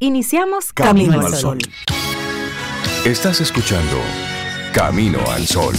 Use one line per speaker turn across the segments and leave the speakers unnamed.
Iniciamos Camino, al Sol.
Estás escuchando Camino al Sol.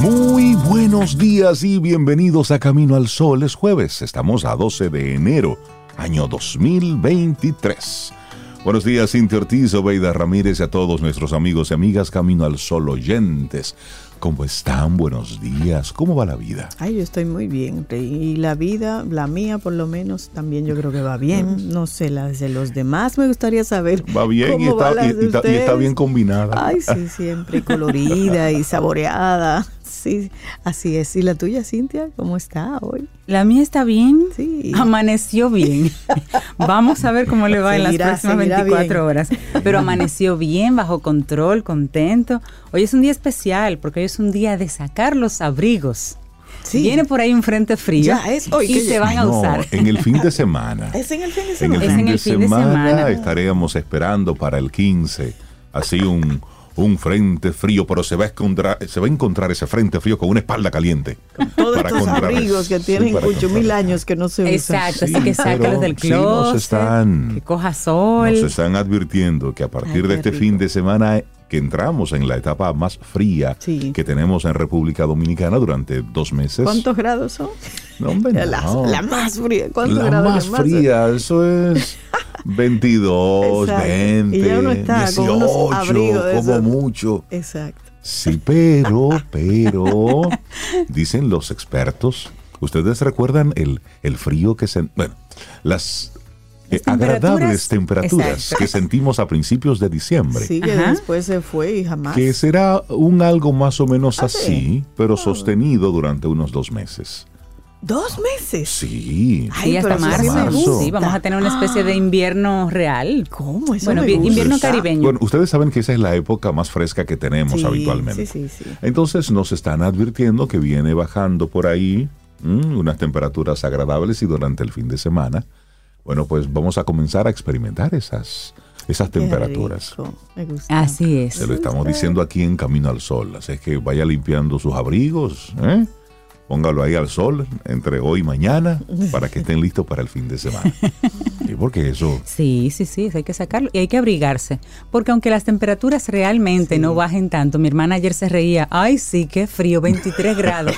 Muy buenos días y bienvenidos a Camino al Sol. Es jueves, estamos a 12 de enero, año 2023. Buenos días, Cintia Ortiz, Obeida Ramírez y a todos nuestros amigos y amigas Camino al Sol oyentes. ¿Cómo están? Buenos días. ¿Cómo va la vida?
Ay, yo estoy muy bien. Y la vida, la mía por lo menos, también yo creo que va bien. No sé, las de los demás me gustaría saber.
Va bien y, está, bien combinada.
Ay, sí, siempre colorida y saboreada. Sí, así es. ¿Y la tuya, Cintia? ¿Cómo está hoy?
La mía está bien. Sí. Amaneció bien. Vamos a ver cómo le va en las próximas 24 horas. Pero amaneció bien, bajo control, contento. Hoy es un día especial porque hoy es un día de sacar los abrigos. Sí. Viene por ahí un frente frío ya es hoy y se van a usar.
en el fin de semana.
es en el fin de semana.
En el fin, de, semana, estaremos esperando para el 15, así un un frente frío, pero se va a encontrar, se va a encontrar ese frente frío con una espalda caliente.
Con todos estos abrigos que tienen ocho mil años que no se usan.
Exacto, así que sácalos del closet,
están,
que coja sol.
Nos están advirtiendo que a partir de este fin de semana que entramos en la etapa más fría que tenemos en República Dominicana durante dos meses.
¿Cuántos grados son?
No, hombre,
no. La, más fría. ¿Cuántos
la más fría, eso es 22, 20, y ya uno está 18, como mucho.
Exacto.
Sí, pero, pero, dicen los expertos, ¿ustedes recuerdan el, el frío que se... Bueno, las eh, agradables temperaturas que sentimos a principios de diciembre.
Sí, que después se fue y jamás.
Que será un algo más o menos ah, así, pero ah. sostenido durante unos dos meses.
¿Dos meses?
Sí.
sí, hasta marzo. Sí, vamos a tener una especie de invierno real.
¿Cómo? Eso
bueno, invierno caribeño.
Bueno, ustedes saben que esa es la época más fresca que tenemos habitualmente. Sí, sí, sí. Entonces nos están advirtiendo que viene bajando por ahí unas temperaturas agradables y durante el fin de semana bueno, pues vamos a comenzar a experimentar esas, esas temperaturas.
Así es.
Se lo estamos diciendo aquí en Camino al Sol. Así es que vaya limpiando sus abrigos, ¿eh? Póngalo ahí al sol entre hoy y mañana para que estén listos para el fin de semana. Sí, porque eso.
Sí, sí, sí, hay que sacarlo y hay que abrigarse. Porque aunque las temperaturas realmente no bajen tanto, mi hermana ayer se reía, ay, sí, qué frío, 23 grados.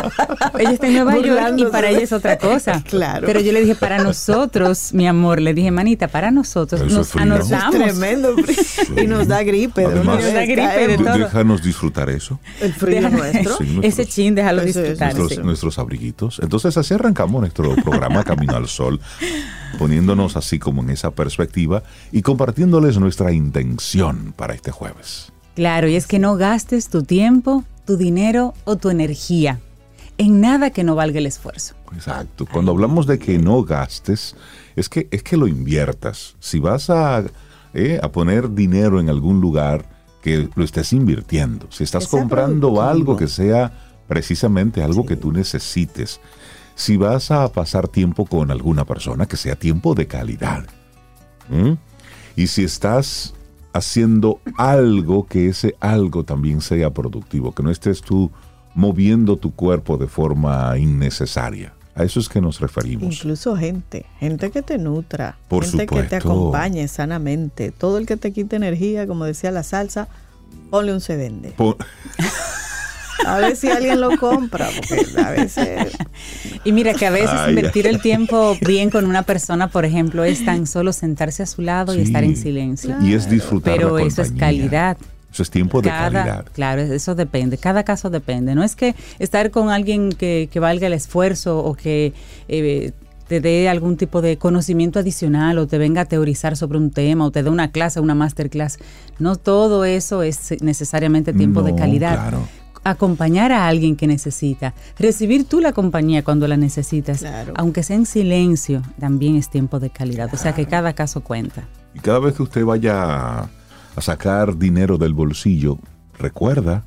ella está en Nueva York y para ella es otra cosa.
Claro.
Pero yo le dije, para nosotros, mi amor, le dije, manita, para nosotros nos
anotamos. Es tremendo frío. Y nos da gripe.
Además, nos da gripe de todo. Déjanos disfrutar eso.
El frío nuestro.
Ese chin, déjalo disfrutar
nuestros, abriguitos. Entonces así arrancamos nuestro programa Camino al Sol, poniéndonos así como en esa perspectiva y compartiéndoles nuestra intención para este jueves.
Claro, y es que no gastes tu tiempo, tu dinero o tu energía en nada que no valga el esfuerzo.
Exacto. Cuando hablamos de que no gastes, es que, es que lo inviertas. Si vas a, eh, a poner dinero en algún lugar, que lo estés invirtiendo. Si estás comprando algo que sea precisamente algo que tú necesites. Si vas a pasar tiempo con alguna persona, que sea tiempo de calidad. Y si estás haciendo algo, que ese algo también sea productivo, que no estés tú moviendo tu cuerpo de forma innecesaria. A eso es que nos referimos.
Incluso gente, gente que te nutra,
Por
gente que te acompañe sanamente. Todo el que te quite energía, como decía la salsa, ponle un se vende. A ver si alguien lo compra, porque a veces...
Y mira que a veces invertir el tiempo bien con una persona, por ejemplo, es tan solo sentarse a su lado y estar en silencio.
Y es disfrutar
Pero eso es calidad.
Eso es tiempo de calidad.
Claro, eso depende. Cada caso depende. No es que estar con alguien que, valga el esfuerzo o que eh, te dé algún tipo de conocimiento adicional o te venga a teorizar sobre un tema o te dé una clase, una masterclass. No todo eso es necesariamente tiempo de calidad. Claro acompañar a alguien que necesita, recibir tú la compañía cuando la necesitas, aunque sea en silencio, también es tiempo de calidad. O sea que cada caso cuenta.
Y cada vez que usted vaya a sacar dinero del bolsillo, recuerda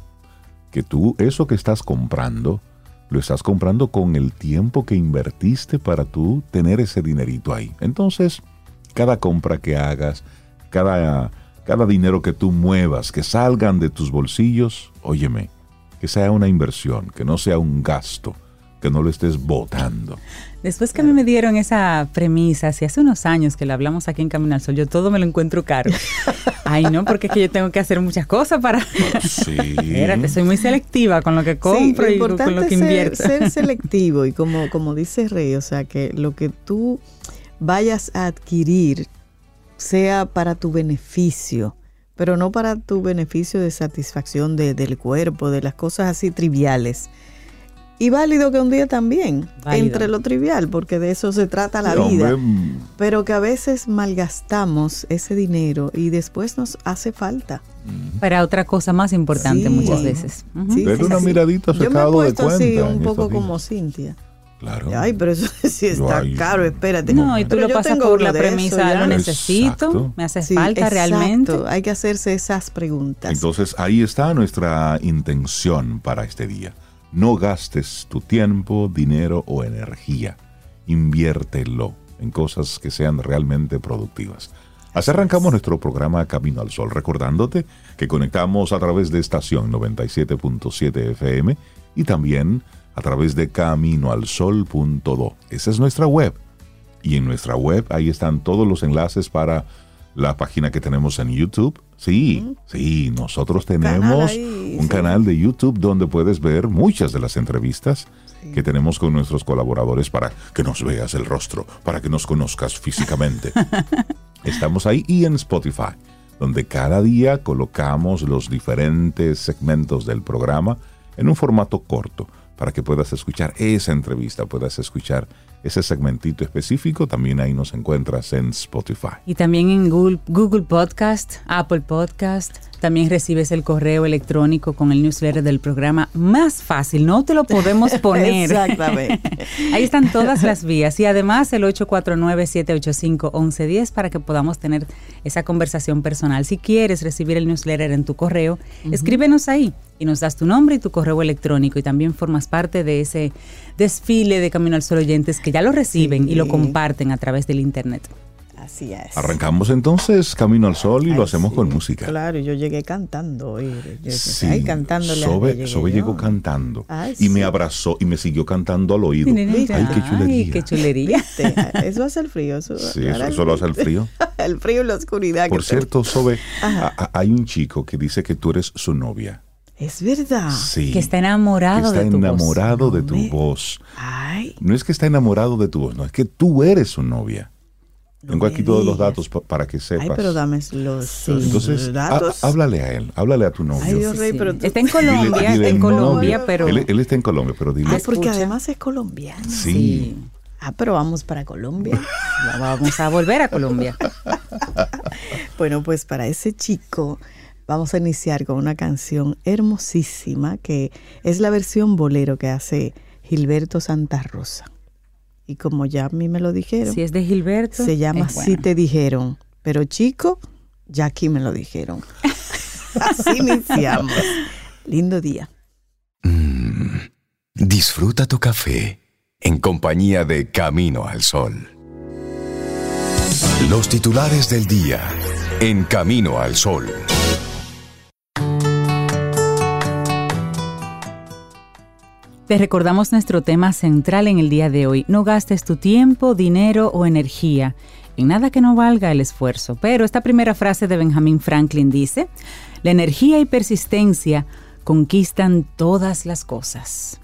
que tú eso que estás comprando, lo estás comprando con el tiempo que invertiste para tú tener ese dinerito ahí. Entonces, cada compra que hagas, cada cada dinero que tú muevas, que salgan de tus bolsillos, óyeme, que sea una inversión, que no sea un gasto, que no lo estés botando.
Después que a mí me dieron esa premisa, si hace unos años que lo hablamos aquí en Camino al Sol, yo todo me lo encuentro caro. Ay, no, porque es que yo tengo que hacer muchas cosas para...
Sí.
Espérate, soy muy selectiva con lo que compro y con lo que
es
invierto.
Ser, ser selectivo y como, como dice Rey, o sea, que lo que tú vayas a adquirir sea para tu beneficio, pero no para tu beneficio de satisfacción de- del cuerpo, de las cosas así triviales. Y válido que un día también
Válido.
entre lo trivial, porque de eso se trata la
Sí,
vida.
hombre, mm,
Pero que a veces malgastamos ese dinero y después nos hace falta.
Para otra cosa más importante
Sí.
muchas veces.
Sí,
una miradita
Yo me he
de
así
cuenta en
un poco como Cintia.
Claro.
Ay, pero eso sí está caro, espérate.
No, y tú
Pero
lo pasas por la
eso
premisa,
ya.
lo necesito,
Exacto.
me hace
Sí,
falta
exacto.
realmente.
Hay que hacerse esas preguntas.
Entonces ahí está nuestra intención para este día. No gastes tu tiempo, dinero o energía. Inviértelo en cosas que sean realmente productivas. Así arrancamos nuestro programa Camino al Sol, recordándote que conectamos a través de estación 97.7 FM y también a través de caminoalsol.do. Esa es nuestra web. Y en nuestra web ahí están todos los enlaces para la página que tenemos en YouTube. Sí, sí, nosotros
Canal
tenemos
ahí,
un
sí.
canal de YouTube donde puedes ver muchas de las entrevistas que tenemos con nuestros colaboradores para que nos veas el rostro, para que nos conozcas físicamente. Estamos ahí y en Spotify, donde cada día colocamos los diferentes segmentos del programa en un formato corto para que puedas escuchar esa entrevista, puedas escuchar ese segmentito específico. También ahí nos encuentras en Spotify.
Y también en Google, Google Podcast, Apple Podcast. También recibes el correo electrónico con el newsletter del programa más fácil. No te lo podemos poner.
Exactamente.
Ahí están todas las vías. Y además el 849-785-1110 para que podamos tener esa conversación personal. Si quieres recibir el newsletter en tu correo, escríbenos ahí y nos das tu nombre y tu correo electrónico. Y también formas parte de ese desfile de Camino al Sol oyentes que ya lo reciben y lo comparten a través del Internet.
Así es.
Arrancamos entonces Camino al Sol y lo
Ay,
hacemos
sí,
con música.
Claro, yo llegué cantando hoy. Yo-
Sí,
ay, cantándole.
Sobe, Sobe llegó cantando
Ay,
y me
sí.
abrazó y me siguió cantando al oído. Ay, qué
Ay,
chulería.
qué chulería.
Eso hace el frío. Eso,
Sí, eso, eso lo hace el frío.
El frío y la oscuridad.
Por cierto, Sobe, a- a- hay un chico que dice que tú eres su novia.
Es verdad.
Sí.
Que está enamorado
que está
de tu voz.
enamorado de
No
tu
me-
voz.
Ay,
No es que está enamorado de tu voz, no, es que tú eres su novia. Tengo aquí todos los datos pa- para que sepas.
ay, pero dame los,
Entonces,
datos.
há- háblale a él, háblale a tu novio.
Ay, Dios
Sí,
rey,
sí.
pero tú-
Está en
Dile-
Colombia,
dile
en
no.
Colombia, pero
Él, él está en Colombia, pero dile.
Ay, porque
escucha.
además es colombiano.
sí.
Ah, pero vamos para Colombia.
Ya vamos a volver a Colombia.
Bueno, pues para ese chico vamos a iniciar con una canción hermosísima que es la versión bolero que hace Gilberto Santa Rosa. Y como ya a mí me lo dijeron,
Si es de Gilberto.
se llama Si te dijeron. Pero chico, ya aquí me lo dijeron. Así iniciamos. Lindo día.
Disfruta tu café en compañía de Camino al Sol. Los titulares del día en Camino al Sol.
Te recordamos nuestro tema central en el día de hoy. No gastes tu tiempo, dinero o energía en nada que no valga el esfuerzo. Pero esta primera frase de Benjamin Franklin dice, la energía y persistencia conquistan todas las cosas.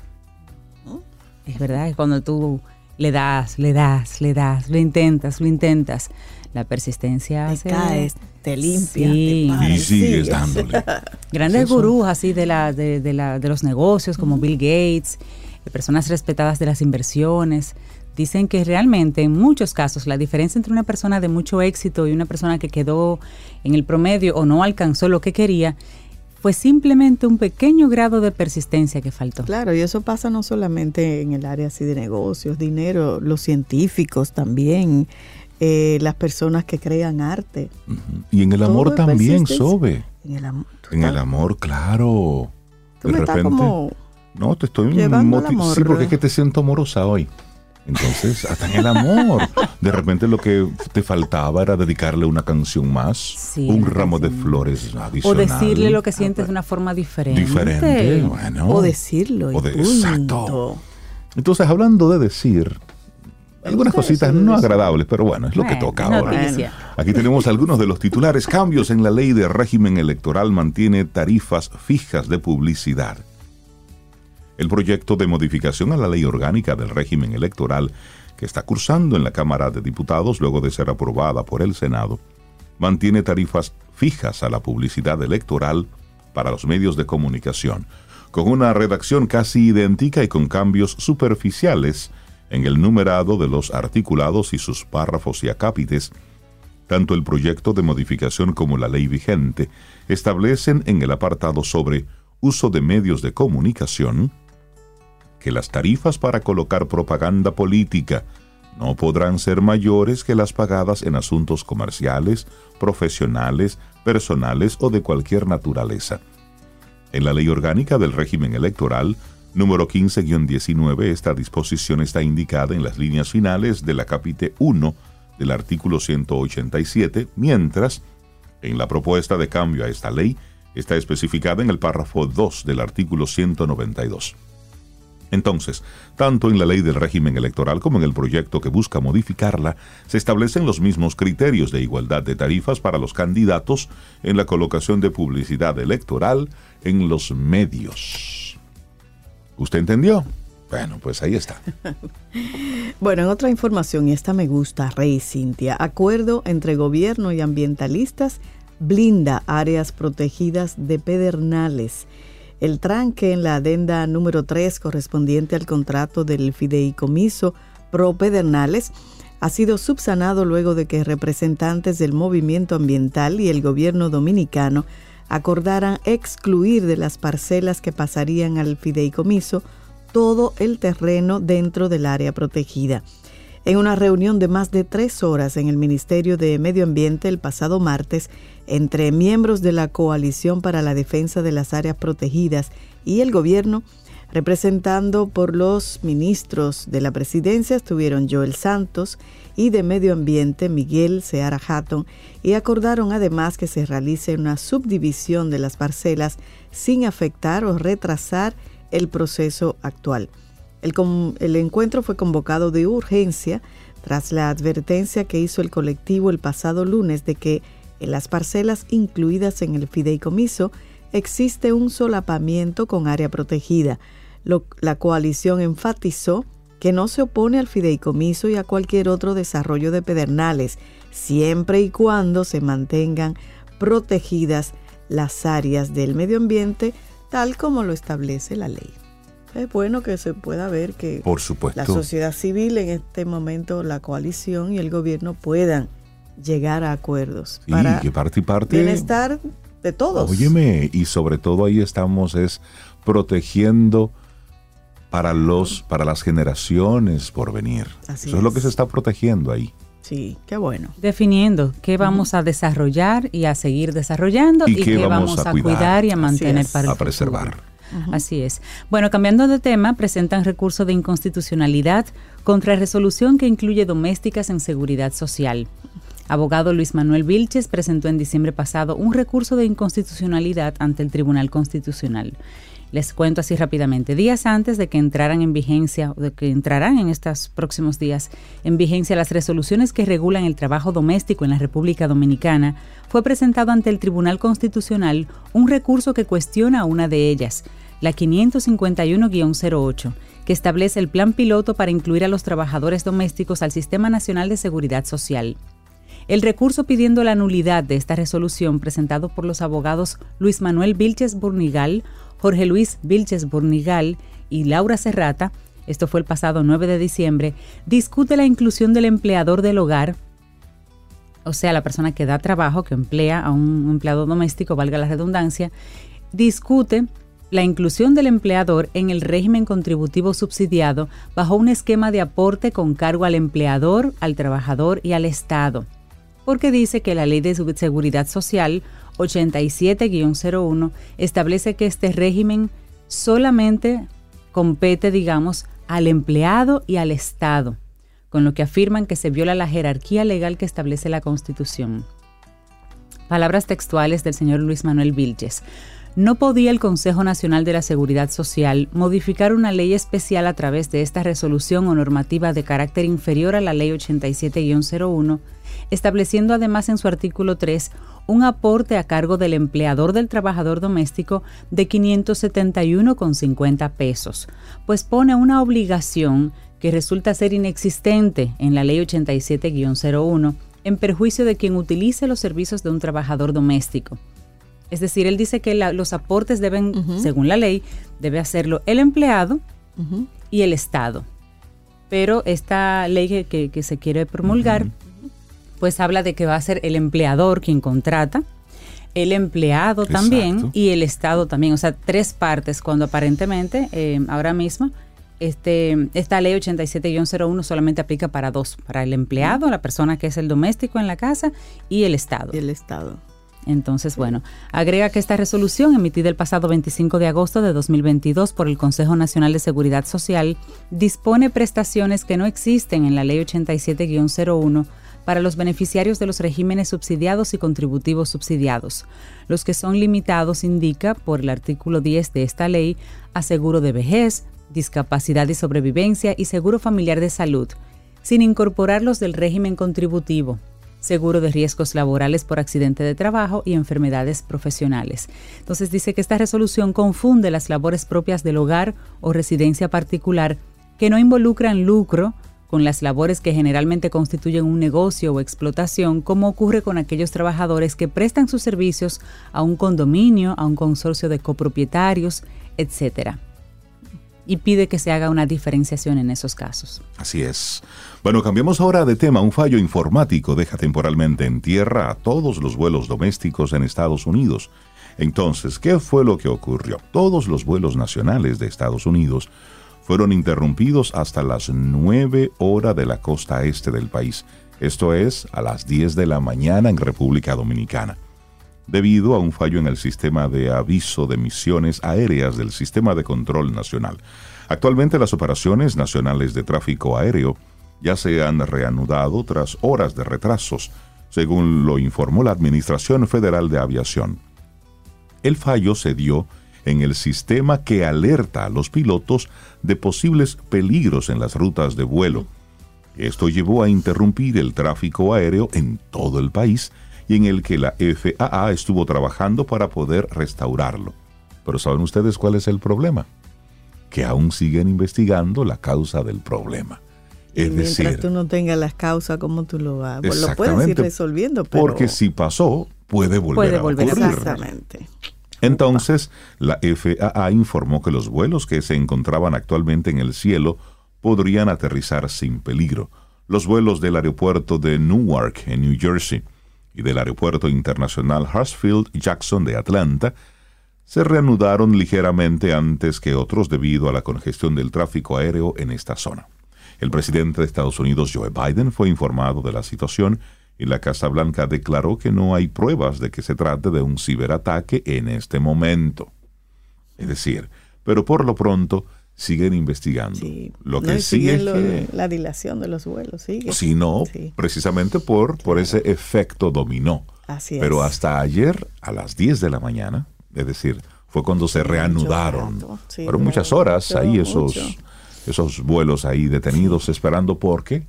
Es verdad que cuando tú le das, le das, le das, lo intentas, lo intentas, la persistencia
Te
hace...
caes, te limpias,
Sí.
te
Y sigues dándole.
Grandes
¿Es
gurús así de, la, de, de la, de los negocios como Bill Gates, eh, personas respetadas de las inversiones, dicen que realmente en muchos casos la diferencia entre una persona de mucho éxito y una persona que quedó en el promedio o no alcanzó lo que quería fue simplemente un pequeño grado de persistencia que faltó.
Claro, y eso pasa no solamente en el área así de negocios, dinero, los científicos también, eh, las personas que crean arte.
Ujú. Y en el amor también. Sobe.
En el, am-
En el amor, claro.
Tú me estás como...
No, te estoy
Llevando al
moti-
amor.
Sí, porque es que te siento amorosa hoy. Entonces, hasta en el amor. De repente lo que te faltaba era dedicarle una canción más,
Sí,
un ramo de flores
O
adicional.
decirle lo que sientes de una forma diferente.
diferente. Bueno.
O decirlo. y
O de-
punto.
exacto. Entonces, hablando de decir, algunas cositas no agradables, pero bueno, es lo que toca ahora.
noticia.
Aquí tenemos algunos de los titulares. Cambios en la ley de régimen electoral mantiene tarifas fijas de publicidad. El proyecto de modificación a la ley orgánica del régimen electoral que está cursando en la Cámara de Diputados luego de ser aprobada por el Senado, mantiene tarifas fijas a la publicidad electoral para los medios de comunicación, con una redacción casi idéntica y con cambios superficiales en el numerado de los articulados y sus párrafos y acápites, tanto el proyecto de modificación como la ley vigente establecen en el apartado sobre uso de medios de comunicación que las tarifas para colocar propaganda política no podrán ser mayores que las pagadas en asuntos comerciales, profesionales, personales o de cualquier naturaleza. En la Ley Orgánica del Régimen Electoral, número 15-19, esta disposición está indicada en las líneas finales de la capítulo 1 del artículo 187, mientras en la propuesta de cambio a esta ley está especificada en el párrafo 2 del artículo 192. Entonces, tanto en la ley del régimen electoral como en el proyecto que busca modificarla, se establecen los mismos criterios de igualdad de tarifas para los candidatos en la colocación de publicidad electoral en los medios. ¿Usted entendió? Bueno, pues ahí está.
Bueno, en otra información, y esta me gusta, Rey Cintia, acuerdo entre gobierno y ambientalistas blinda áreas protegidas de pedernales. El tranque en la adenda número 3 correspondiente al contrato del fideicomiso pro pedernales ha sido subsanado luego de que representantes del movimiento ambiental y el gobierno dominicano acordaran excluir de las parcelas que pasarían al fideicomiso todo el terreno dentro del área protegida. En una reunión de más de tres horas en el Ministerio de Medio Ambiente el pasado martes, entre miembros de la Coalición para la Defensa de las Áreas Protegidas y el gobierno, representando por los ministros de la presidencia, estuvieron Joel Santos y de Medio Ambiente Miguel Seara Hatton y acordaron además que se realice una subdivisión de las parcelas sin afectar o retrasar el proceso actual. El, el, encuentro fue convocado de urgencia tras la advertencia que hizo el colectivo el pasado lunes de que en las parcelas incluidas en el fideicomiso existe un solapamiento con área protegida. La coalición enfatizó que no se opone al fideicomiso y a cualquier otro desarrollo de pedernales, siempre y cuando se mantengan protegidas las áreas del medio ambiente tal como lo establece la ley. Es bueno que se pueda ver que
Por supuesto.
la sociedad civil en este momento, la coalición y el gobierno puedan llegar a acuerdos
Sí,
para
que parte y parte.
bienestar de todos.
Óyeme, y sobre todo ahí estamos es protegiendo para los para las generaciones por venir.
Así
Eso es lo que se está protegiendo ahí.
Sí, qué bueno.
Definiendo qué vamos a desarrollar y a seguir desarrollando
Y
y,
qué
qué
vamos
vamos
a
a
cuidar.
cuidar y a mantener
es.
para el
a preservar.
futuro. Así es. Bueno, cambiando de tema, presentan recurso de inconstitucionalidad contra resolución que incluye domésticas en seguridad social. Abogado Luis Manuel Vilches presentó en diciembre pasado un recurso de inconstitucionalidad ante el Tribunal Constitucional. Les cuento así rápidamente. Días antes de que entraran en vigencia, o de que entrarán en estos próximos días en vigencia las resoluciones que regulan el trabajo doméstico en la República Dominicana, fue presentado ante el Tribunal Constitucional un recurso que cuestiona una de ellas, la 551-08, que establece el plan piloto para incluir a los trabajadores domésticos al Sistema Nacional de Seguridad Social. El recurso pidiendo la nulidad de esta resolución presentado por los abogados Luis Manuel Vilches Burnigal, Jorge Luis Vilches Burnigal y Laura Serrata, esto fue el pasado 9 de diciembre, discute la inclusión del empleador del hogar, o sea, la persona que da trabajo, que emplea a un empleado doméstico, valga la redundancia, discute la inclusión del empleador en el régimen contributivo subsidiado bajo un esquema de aporte con cargo al empleador, al trabajador y al Estado. Porque dice que la Ley de Seguridad Social 87-01 establece que este régimen solamente compete, digamos, al empleado y al Estado, con lo que afirman que se viola la jerarquía legal que establece la Constitución. Palabras textuales del señor Luis Manuel Vilches. No podía el Consejo Nacional de la Seguridad Social modificar una ley especial a través de esta resolución o normativa de carácter inferior a la Ley 87-01, estableciendo además en su artículo 3 un aporte a cargo del empleador del trabajador doméstico de 571,50 pesos, pues pone una obligación que resulta ser inexistente en la Ley 87-01 en perjuicio de quien utilice los servicios de un trabajador doméstico. Es decir, él dice que los aportes deben, según la ley, debe hacerlo el empleado y el Estado. Pero esta ley que, se quiere promulgar, pues habla de que va a ser el empleador quien contrata, el empleado también y el Estado también. O sea, tres partes, cuando aparentemente eh, ahora mismo este, esta ley 87-01 solamente aplica para dos, para el empleado, la persona que es el doméstico en la casa y el Estado.
Y el Estado.
Entonces, bueno, agrega que esta resolución, emitida el pasado 25 de agosto de 2022 por el Consejo Nacional de Seguridad Social, dispone prestaciones que no existen en la Ley 87-01 para los beneficiarios de los regímenes subsidiados y contributivos subsidiados. Los que son limitados indica por el artículo 10 de esta ley a seguro de vejez, discapacidad y sobrevivencia y seguro familiar de salud, sin incorporarlos del régimen contributivo, seguro de riesgos laborales por accidente de trabajo y enfermedades profesionales. Entonces dice que esta resolución confunde las labores propias del hogar o residencia particular que no involucran lucro con las labores que generalmente constituyen un negocio o explotación, como ocurre con aquellos trabajadores que prestan sus servicios a un condominio, a un consorcio de copropietarios, etc y pide que se haga una diferenciación en esos casos.
Así es. Bueno, cambiamos ahora de tema. Un fallo informático deja temporalmente en tierra a todos los vuelos domésticos en Estados Unidos. Entonces, ¿qué fue lo que ocurrió? Todos los vuelos nacionales de Estados Unidos fueron interrumpidos hasta las 9 horas de la costa este del país. Esto es a las 10 de la mañana en República Dominicana debido a un fallo en el sistema de aviso de misiones aéreas del Sistema de Control Nacional. Actualmente las operaciones nacionales de tráfico aéreo ya se han reanudado tras horas de retrasos, según lo informó la Administración Federal de Aviación. El fallo se dio en el sistema que alerta a los pilotos de posibles peligros en las rutas de vuelo. Esto llevó a interrumpir el tráfico aéreo en todo el país y en el que la FAA estuvo trabajando para poder restaurarlo. Pero ¿saben ustedes cuál es el problema? Que aún siguen investigando la causa del problema.
Es mientras tú no tengas las causas, ¿cómo tú lo vas? Lo puedes ir resolviendo, pero...
Porque si pasó, puede volver a ocurrir.
Exactamente.
Entonces, la FAA informó que los vuelos que se encontraban actualmente en el cielo podrían aterrizar sin peligro. Los vuelos del aeropuerto de Newark, en New Jersey, y del Aeropuerto Internacional Hartsfield Jackson de Atlanta se reanudaron ligeramente antes que otros debido a la congestión del tráfico aéreo en esta zona. El presidente de Estados Unidos, Joe Biden, fue informado de la situación y la Casa Blanca declaró que no hay pruebas de que se trate de un ciberataque en este momento. Es decir, pero por lo pronto siguen investigando.
Lo que sigue la dilación de los vuelos sigue.
Si no, precisamente por, por ese efecto dominó.
Así
Pero hasta ayer a las 10 de la mañana, es decir, fue cuando se reanudaron. Fueron muchas horas ahí esos, esos vuelos ahí detenidos esperando porque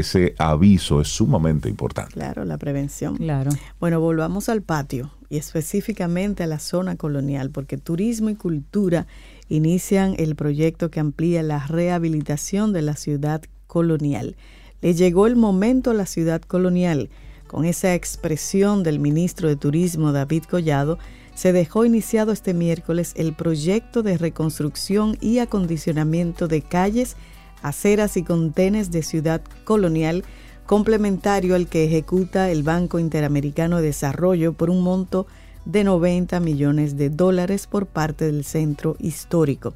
ese aviso es sumamente importante.
Claro, la prevención.
Claro.
Bueno, volvamos al patio y específicamente a la zona colonial, porque turismo y cultura inician el proyecto que amplía la rehabilitación de la ciudad colonial. Le llegó el momento a la ciudad colonial. Con esa expresión del ministro de Turismo David Collado, se dejó iniciado este miércoles el proyecto de reconstrucción y acondicionamiento de calles, aceras y contenes de ciudad colonial, complementario al que ejecuta el Banco Interamericano de Desarrollo por un monto de 90 millones de dólares por parte del centro histórico.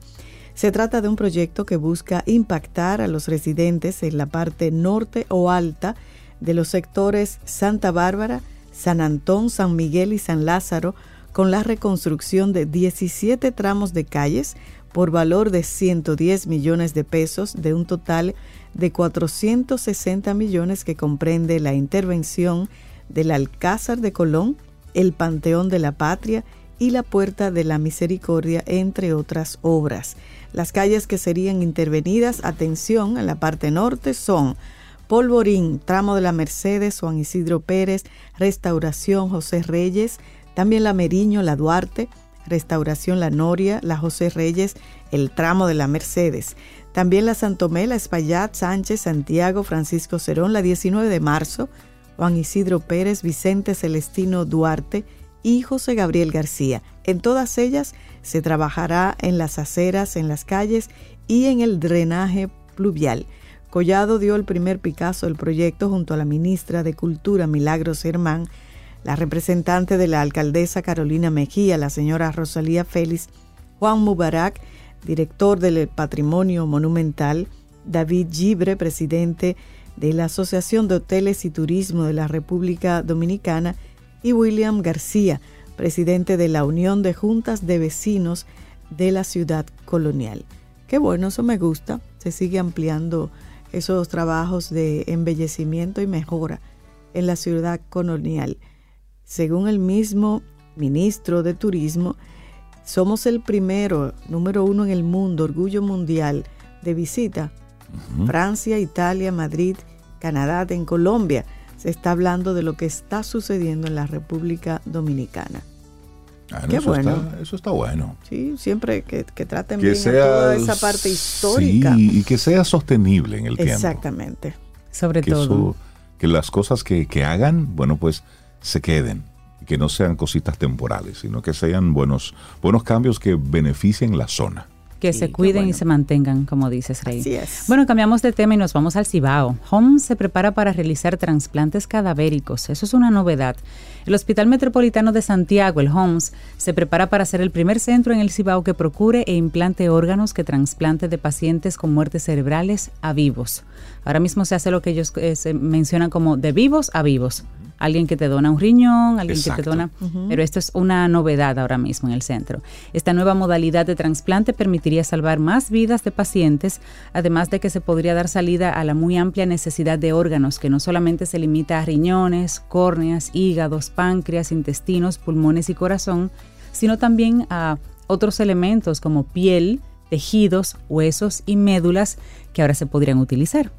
Se trata de un proyecto que busca impactar a los residentes en la parte norte o alta de los sectores Santa Bárbara, San Antón, San Miguel y San Lázaro con la reconstrucción de 17 tramos de calles por valor de 110 millones de pesos de un total de 460 millones que comprende la intervención del Alcázar de Colón, el Panteón de la Patria y la Puerta de la Misericordia, entre otras obras. Las calles que serían intervenidas, atención, en la parte norte son Polvorín, tramo de la Mercedes, Juan Isidro Pérez, Restauración José Reyes, también la Meriño, la Duarte, Restauración La Noria, la José Reyes, el tramo de la Mercedes. También la Santomé, la Espaillat, Sánchez, Santiago, Francisco Cerón, la 19 de marzo, Juan Isidro Pérez, Vicente Celestino Duarte y José Gabriel García. En todas ellas se trabajará en las aceras, en las calles y en el drenaje pluvial. Collado dio el primer Picasso del proyecto junto a la ministra de Cultura Milagros Germán, la representante de la alcaldesa Carolina Mejía, la señora Rosalía Félix, Juan Mubarak, director del Patrimonio Monumental, David Gibre, presidente de la Asociación de Hoteles y Turismo de la República Dominicana, y William García, presidente de la Unión de Juntas de Vecinos de la Ciudad Colonial. Qué bueno, eso me gusta. Se sigue ampliando esos trabajos de embellecimiento y mejora en la ciudad colonial. Según el mismo ministro de Turismo, somos el primero, número uno en el mundo, orgullo mundial de visita. Francia, Italia, Madrid, Canadá, en Colombia. Se está hablando de lo que está sucediendo en la República Dominicana.
Ah, no,
Qué
eso
bueno.
Está, eso está bueno.
Sí, siempre que, que traten
Que
bien
sea,
toda esa parte histórica.
Sí, y que sea sostenible en el tiempo.
Exactamente.
Sobre
que,
todo.
eso- que las cosas que, que hagan, bueno, pues se queden. Que no sean cositas temporales, sino que sean buenos, buenos cambios que beneficien la zona.
Que
Sí,
se cuiden y se mantengan, como dices, Rey.
Así es.
Bueno, cambiamos de tema y nos vamos al Cibao. Homs se prepara para realizar trasplantes cadavéricos. Eso es una novedad. El Hospital Metropolitano de Santiago, el HOMS, se prepara para ser el primer centro en el Cibao que procure e implante órganos que trasplante de pacientes con muertes cerebrales a vivos. Ahora mismo se hace lo que ellos eh, se mencionan como de vivos a vivos. Alguien que te dona un riñón, alguien que te dona... Pero esto es una novedad ahora mismo en el centro. Esta nueva modalidad de trasplante permitiría salvar más vidas de pacientes, además de que se podría dar salida a la muy amplia necesidad de órganos, que no solamente se limita a riñones, córneas, hígados, páncreas, intestinos, pulmones y corazón, sino también a otros elementos como piel, tejidos, huesos y médulas que ahora se podrían utilizar.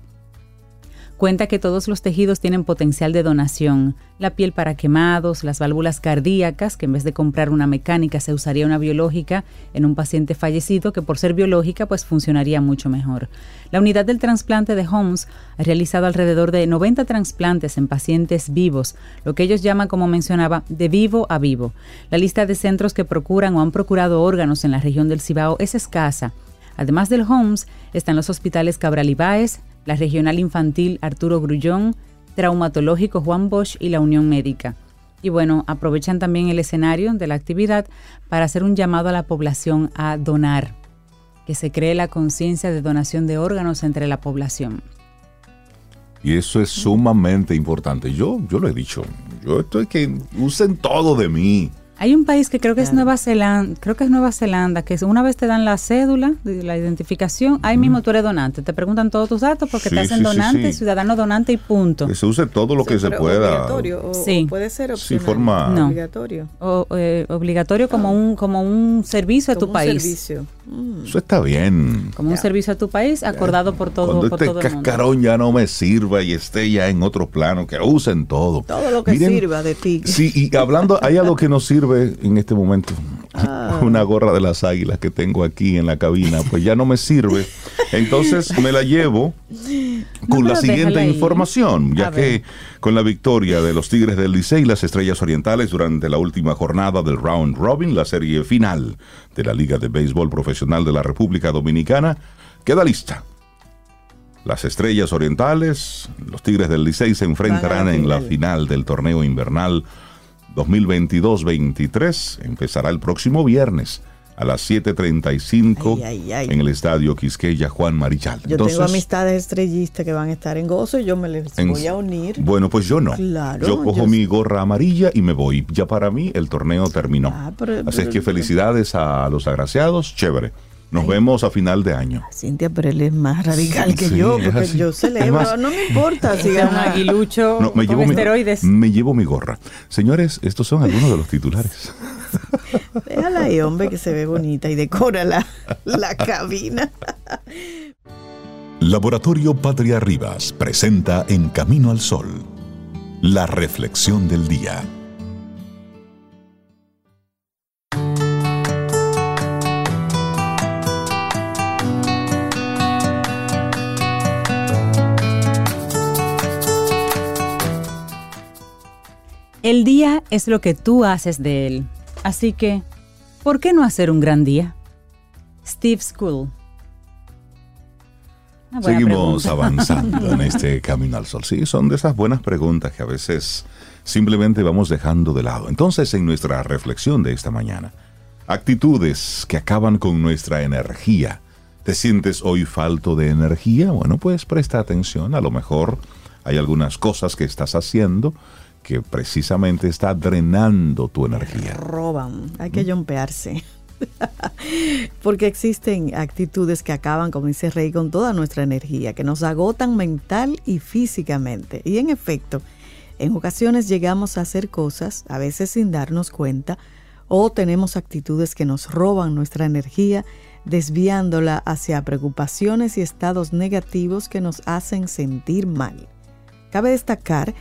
Cuenta que todos los tejidos tienen potencial de donación. La piel para quemados, las válvulas cardíacas, que en vez de comprar una mecánica se usaría una biológica en un paciente fallecido, que por ser biológica pues funcionaría mucho mejor. La unidad del trasplante de Homs ha realizado alrededor de 90 trasplantes en pacientes vivos, lo que ellos llaman, como mencionaba, de vivo a vivo. La lista de centros que procuran o han procurado órganos en la región del Cibao es escasa. Además del HOMS, están los hospitales Cabral Ibáez, la Regional Infantil Arturo Grullón, Traumatológico Juan Bosch y la Unión Médica. Y bueno, aprovechan también el escenario de la actividad para hacer un llamado a la población a donar, que se cree la conciencia de donación de órganos entre la población.
Y eso es sumamente importante. Yo, yo lo he dicho. Yo estoy que usen todo de mí.
Hay un país que creo que es Nueva Zelanda, creo que es Nueva Zelanda, que una vez te dan la cédula, de la identificación, ahí mismo tú eres donante. Te preguntan todos tus datos porque
Sí,
te hacen
sí,
donante,
sí.
ciudadano donante y punto.
Que se use todo lo que se pueda.
Obligatorio, o,
Sí.
o puede ser
Sí,
opcional.
forma-
No.
Obligatorio.
O, eh, obligatorio como un como un servicio a tu
Como un
país.
servicio. Mm.
Eso está bien.
Como un servicio a tu país acordado por todo,
Cuando
por
este
todo el mundo.
cascarón ya no me sirva y esté ya en otro plano, que usen todo.
Todo lo que
Miren,
sirva de ti.
Sí, y hablando, hay algo que nos sirve en este momento.
Ah.
Una gorra de las águilas que tengo aquí en la cabina, pues ya no me sirve. Entonces me la llevo con
No,
la siguiente información, ya
A
que
ver.
Con la victoria de los Tigres del Licey y las Estrellas Orientales durante la última jornada del Round Robin, la serie final de la Liga de Béisbol Profesional de la República Dominicana, queda lista. Las Estrellas Orientales, los Tigres del Licey se enfrentarán
la
en la
final.
final del torneo invernal 2022-23. Empezará el próximo viernes a las 7.35
Ay, ay, ay.
en el estadio Quisqueya Juan Marichal.
Yo tengo amistades estrellistas que van a estar en gozo y yo me les
en-
voy a unir.
Bueno, pues yo no.
Claro,
yo cojo
yo-
mi gorra amarilla y me voy. Ya para mí el torneo terminó.
Ah, pero-
Así es que felicidades a los agraciados. Chévere. Nos vemos a final de año.
Cintia, pero él es más radical que
Sí,
yo, porque
así.
yo celebro,
más-
no me importa si
Es un aguilucho
No, me
con
llevo, mi,
esteroides.
me llevo mi gorra. Señores, estos son algunos de los titulares.
Déjala ahí, hombre, que se ve bonita y decora la, la cabina.
Laboratorio Patria Rivas presenta En Camino al Sol, la reflexión del día.
El día es lo que tú haces de él. Así que, ¿por qué no hacer un gran día? Steve School.
Seguimos
pregunta.
avanzando en este camino al sol. Sí, son de esas buenas preguntas que a veces simplemente vamos dejando de lado. Entonces, en nuestra reflexión de esta mañana, actitudes que acaban con nuestra energía. ¿Te sientes hoy falto de energía? Bueno, pues presta atención. A lo mejor hay algunas cosas que estás haciendo que precisamente está drenando tu energía.
Roban, hay que jumpearse. Porque existen actitudes que acaban, como dice Rey, con toda nuestra energía, que nos agotan mental y físicamente. Y en efecto, en ocasiones llegamos a hacer cosas, a veces sin darnos cuenta, o tenemos actitudes que nos roban nuestra energía, desviándola hacia preocupaciones y estados negativos que nos hacen sentir mal. Cabe destacar que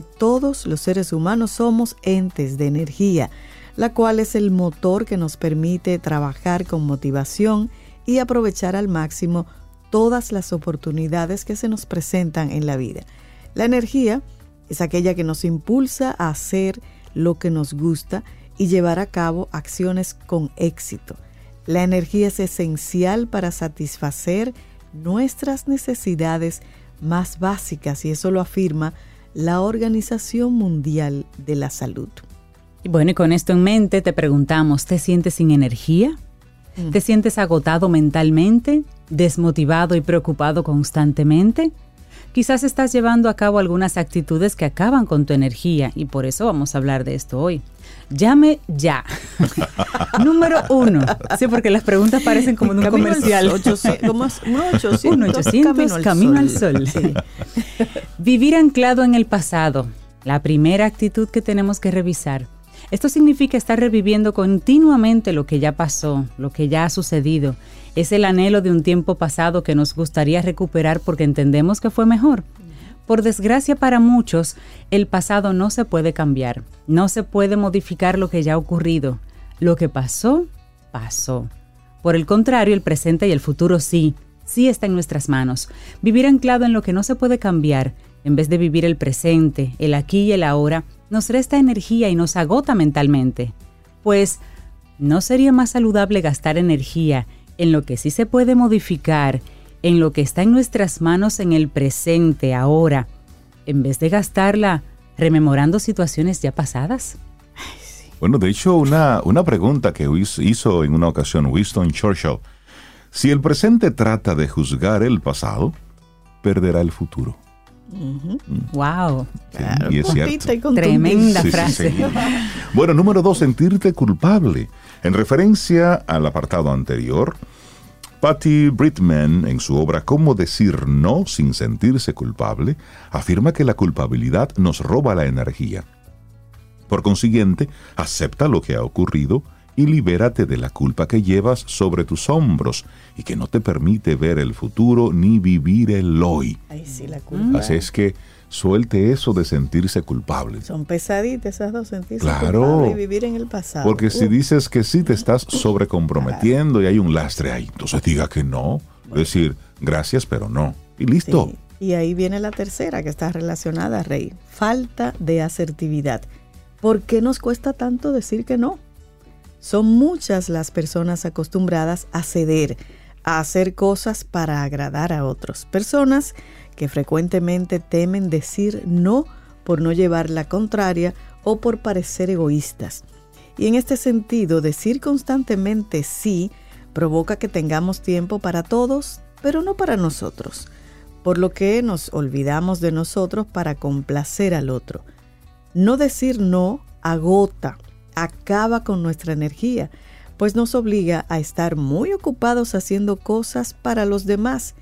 todos los seres humanos somos entes de energía, la cual es el motor que nos permite trabajar con motivación y aprovechar al máximo todas las oportunidades que se nos presentan en la vida. La energía es aquella que nos impulsa a hacer lo que nos gusta y llevar a cabo acciones con éxito. La energía es esencial para satisfacer nuestras necesidades más básicas y eso lo afirma la Organización Mundial de la Salud.
Y bueno, y con esto en mente te preguntamos, ¿te sientes sin energía? ¿Te sientes agotado mentalmente, desmotivado y preocupado constantemente? Quizás estás llevando a cabo algunas actitudes que acaban con tu energía y por eso vamos a hablar de esto hoy. Llame ya. Número uno. Sí, porque las preguntas parecen como de un
Camino al
comercial.
sol, 800, ¿cómo es? 1-800,
1-800, camino al sol.
Sí.
Vivir anclado en el pasado. La primera actitud que tenemos que revisar. Esto significa estar reviviendo continuamente lo que ya pasó, lo que ya ha sucedido. Es el anhelo de un tiempo pasado que nos gustaría recuperar porque entendemos que fue mejor. Por desgracia para muchos, el pasado no se puede cambiar, no se puede modificar lo que ya ha ocurrido. Lo que pasó, pasó. Por el contrario, el presente y el futuro sí, sí está en nuestras manos. Vivir anclado en lo que no se puede cambiar, en vez de vivir el presente, el aquí y el ahora, nos resta energía y nos agota mentalmente. Pues, ¿no sería más saludable gastar energía en lo que sí se puede modificar, en lo que está en nuestras manos en el presente, ahora, en vez de gastarla rememorando situaciones ya pasadas?
Bueno, de hecho, una, una pregunta que hizo- en una ocasión Winston Churchill. Si el presente trata de juzgar el pasado, perderá el futuro.
¡Wow!
Sí,
Claro,
y es cierto.
Tremenda
sí,
frase.
sí. Bueno, número dos, sentirte culpable. En referencia al apartado anterior, Patty Brittman, en su obra Cómo decir no sin sentirse culpable, afirma que la culpabilidad nos roba la energía. Por consiguiente, acepta lo que ha ocurrido y libérate de la culpa que llevas sobre tus hombros y que no te permite ver el futuro ni vivir el hoy.
Ay, sí, la culpa.
Así es que suelte eso de sentirse culpable.
Son pesaditas esas dos, sentirse
Claro.
culpable y vivir en el pasado.
Porque si dices que sí te estás sobrecomprometiendo y hay un lastre ahí, entonces diga que no. Es decir, gracias, pero no. Y listo.
sí. Y ahí viene la tercera que está relacionada, Rey. Falta de asertividad. ¿Por qué nos cuesta tanto decir que no? Son muchas las personas acostumbradas a ceder, a hacer cosas para agradar a otros. Personas que frecuentemente temen decir no por no llevar la contraria o por parecer egoístas. Y en este sentido, decir constantemente sí provoca que tengamos tiempo para todos, pero no para nosotros, por lo que nos olvidamos de nosotros para complacer al otro. No decir no agota, acaba con nuestra energía, pues nos obliga a estar muy ocupados haciendo cosas para los demás,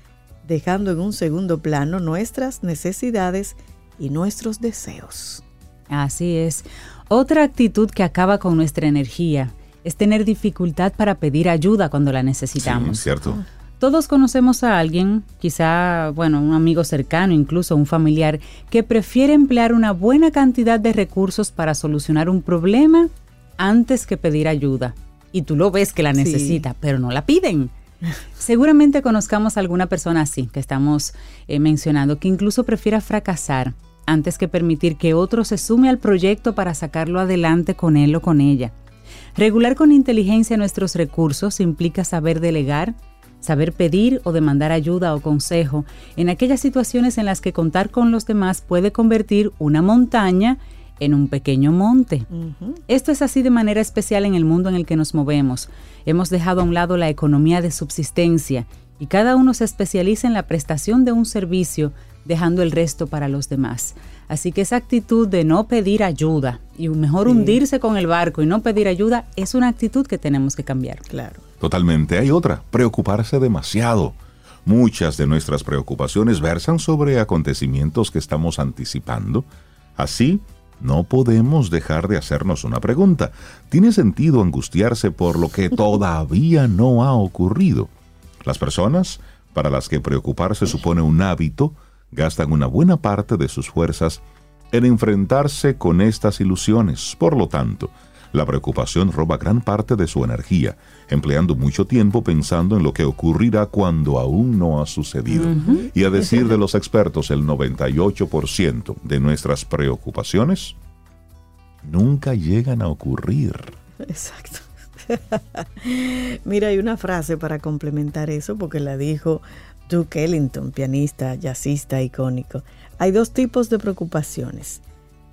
dejando en un segundo plano nuestras necesidades y nuestros deseos.
Así es. Otra actitud que acaba con nuestra energía es tener dificultad para pedir ayuda cuando la necesitamos.
Sí, cierto.
Todos conocemos a alguien, quizá, bueno, un amigo cercano, incluso un familiar, que prefiere emplear una buena cantidad de recursos para solucionar un problema antes que pedir ayuda. Y tú lo ves que la necesita, pero no la piden. Seguramente conozcamos a alguna persona así que estamos eh, mencionando, que incluso prefiera fracasar antes que permitir que otro se sume al proyecto para sacarlo adelante con él o con ella. Regular con inteligencia nuestros recursos implica saber delegar, saber pedir o demandar ayuda o consejo en aquellas situaciones en las que contar con los demás puede convertir una montaña en un pequeño monte. Esto es así de manera especial en el mundo en el que nos movemos. Hemos dejado a un lado la economía de subsistencia y cada uno se especializa en la prestación de un servicio dejando el resto para los demás. Así que esa actitud de no pedir ayuda y mejor hundirse con el barco y no pedir ayuda es una actitud que tenemos que cambiar.
Claro.
Totalmente. Hay otra, preocuparse demasiado. Muchas de nuestras preocupaciones versan sobre acontecimientos que estamos anticipando. Así, no podemos dejar de hacernos una pregunta. ¿Tiene sentido angustiarse por lo que todavía no ha ocurrido? Las personas para las que preocuparse supone un hábito, gastan una buena parte de sus fuerzas en enfrentarse con estas ilusiones. Por lo tanto, la preocupación roba gran parte de su energía, empleando mucho tiempo pensando en lo que ocurrirá cuando aún no ha sucedido. Y a decir de los expertos, el 98% de nuestras preocupaciones nunca llegan a ocurrir.
Exacto. Mira, hay una frase para complementar eso, porque la dijo Duke Ellington, pianista, jazzista icónico. Hay dos tipos de preocupaciones,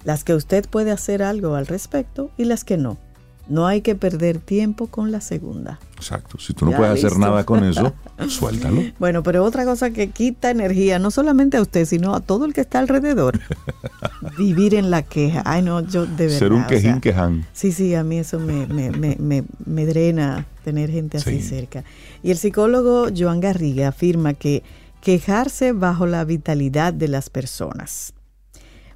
las que usted puede hacer algo al respecto y las que no. No hay que perder tiempo con la segunda.
Exacto. Si tú no puedes hacer nada con eso, suéltalo.
Bueno, pero otra cosa que quita energía, no solamente a usted, sino a todo el que está alrededor. Vivir en la queja. Ay, no, yo de verdad.
Ser un quejín queján.
Sí, sí, a mí eso me, me, me, me drena tener gente así cerca. Y el psicólogo Joan Garriga afirma que quejarse bajo la vitalidad de las personas.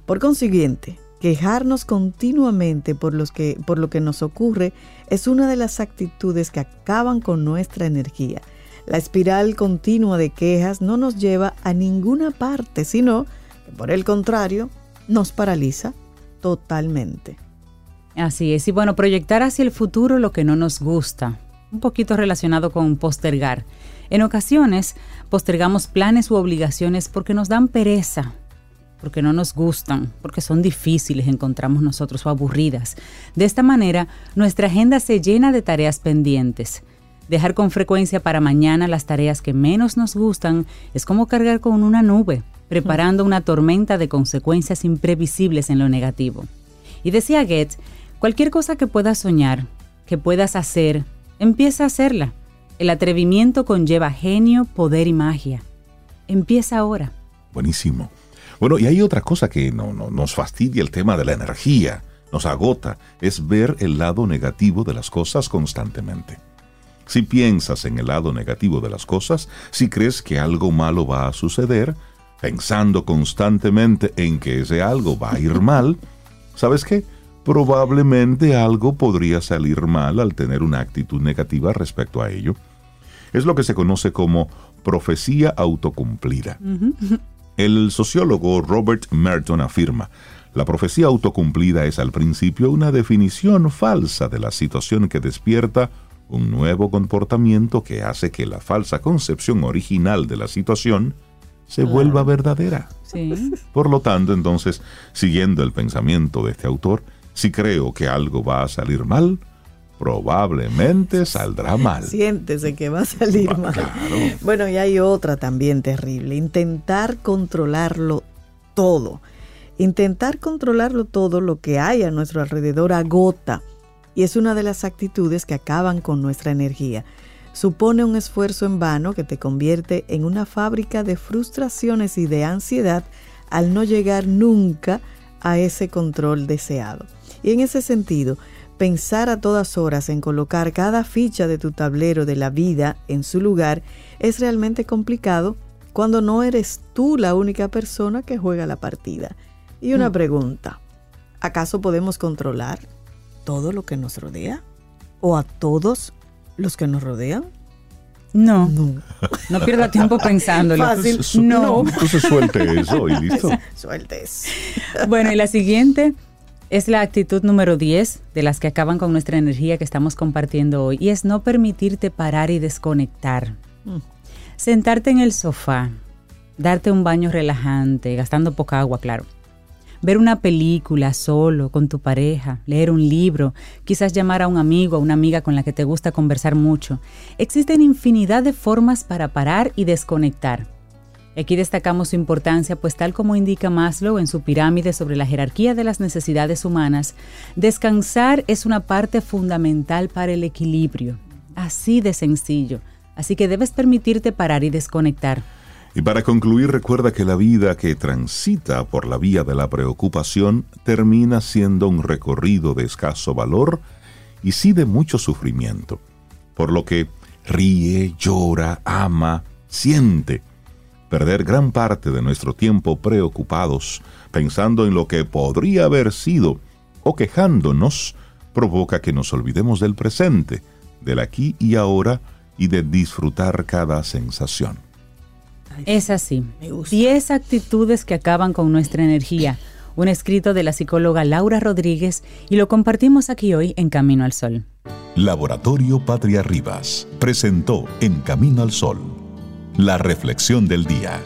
Por consiguiente, Quejarnos continuamente por, lo que nos ocurre es una de las actitudes que acaban con nuestra energía. La espiral continua de quejas no nos lleva a ninguna parte, sino que por el contrario nos paraliza totalmente.
Así es, y bueno, proyectar hacia el futuro lo que no nos gusta, un poquito relacionado con postergar. En ocasiones postergamos planes u obligaciones porque nos dan pereza, porque no nos gustan, porque son difíciles, encontramos nosotros o aburridas. De esta manera, nuestra agenda se llena de tareas pendientes. Dejar con frecuencia para mañana las tareas que menos nos gustan es como cargar con una nube, preparando una tormenta de consecuencias imprevisibles en lo negativo. Y decía Goethe, cualquier cosa que puedas soñar, que puedas hacer, empieza a hacerla. El atrevimiento conlleva genio, poder y magia. Empieza ahora.
Buenísimo. Bueno, y hay otra cosa que no, nos fastidia el tema de la energía, nos agota, es ver el lado negativo de las cosas constantemente. Si piensas en el lado negativo de las cosas, si crees que algo malo va a suceder, pensando constantemente en que ese algo va a ir mal, ¿sabes qué? Probablemente algo podría salir mal al tener una actitud negativa respecto a ello. Es lo que se conoce como profecía autocumplida. El sociólogo Robert Merton afirma, la profecía autocumplida es al principio una definición falsa de la situación que despierta un nuevo comportamiento que hace que la falsa concepción original de la situación se vuelva verdadera. Por lo tanto, entonces, siguiendo el pensamiento de este autor, si creo que algo va a salir mal, probablemente saldrá mal.
Siéntese que va a salir mal. Bueno, y hay otra también terrible, intentar controlarlo todo. Intentar controlarlo todo, lo que hay a nuestro alrededor agota y es una de las actitudes que acaban con nuestra energía. Supone un esfuerzo en vano que te convierte en una fábrica de frustraciones y de ansiedad al no llegar nunca a ese control deseado. Y en ese sentido, pensar a todas horas en colocar cada ficha de tu tablero de la vida en su lugar es realmente complicado cuando no eres tú la única persona que juega la partida. Y una mm. pregunta, ¿acaso podemos controlar todo lo que nos rodea? ¿O a todos los que nos rodean?
No, no, pierda tiempo pensándolo.
Fácil, no.
Entonces suelte eso y listo.
Suelte eso.
Bueno, y la siguiente es la actitud número 10 de las que acaban con nuestra energía que estamos compartiendo hoy y es no permitirte parar y desconectar. Mm. Sentarte en el sofá, darte un baño relajante, gastando poca agua, claro. Ver una película solo, con tu pareja, leer un libro, quizás llamar a un amigo o una amiga con la que te gusta conversar mucho. Existen infinidad de formas para parar y desconectar. Aquí destacamos su importancia, pues tal como indica Maslow en su pirámide sobre la jerarquía de las necesidades humanas, descansar es una parte fundamental para el equilibrio. Así de sencillo. Así que debes permitirte parar y desconectar.
Y para concluir, recuerda que la vida que transita por la vía de la preocupación termina siendo un recorrido de escaso valor y sí de mucho sufrimiento. Por lo que ríe, llora, ama, siente perder gran parte de nuestro tiempo preocupados, pensando en lo que podría haber sido o quejándonos, provoca que nos olvidemos del presente, del aquí y ahora y de disfrutar cada sensación.
Es así. Diez actitudes que acaban con nuestra energía. Un escrito de la psicóloga Laura Rodríguez y lo compartimos aquí hoy en Camino al Sol.
Laboratorio Patria Rivas presentó En Camino al Sol la reflexión del día.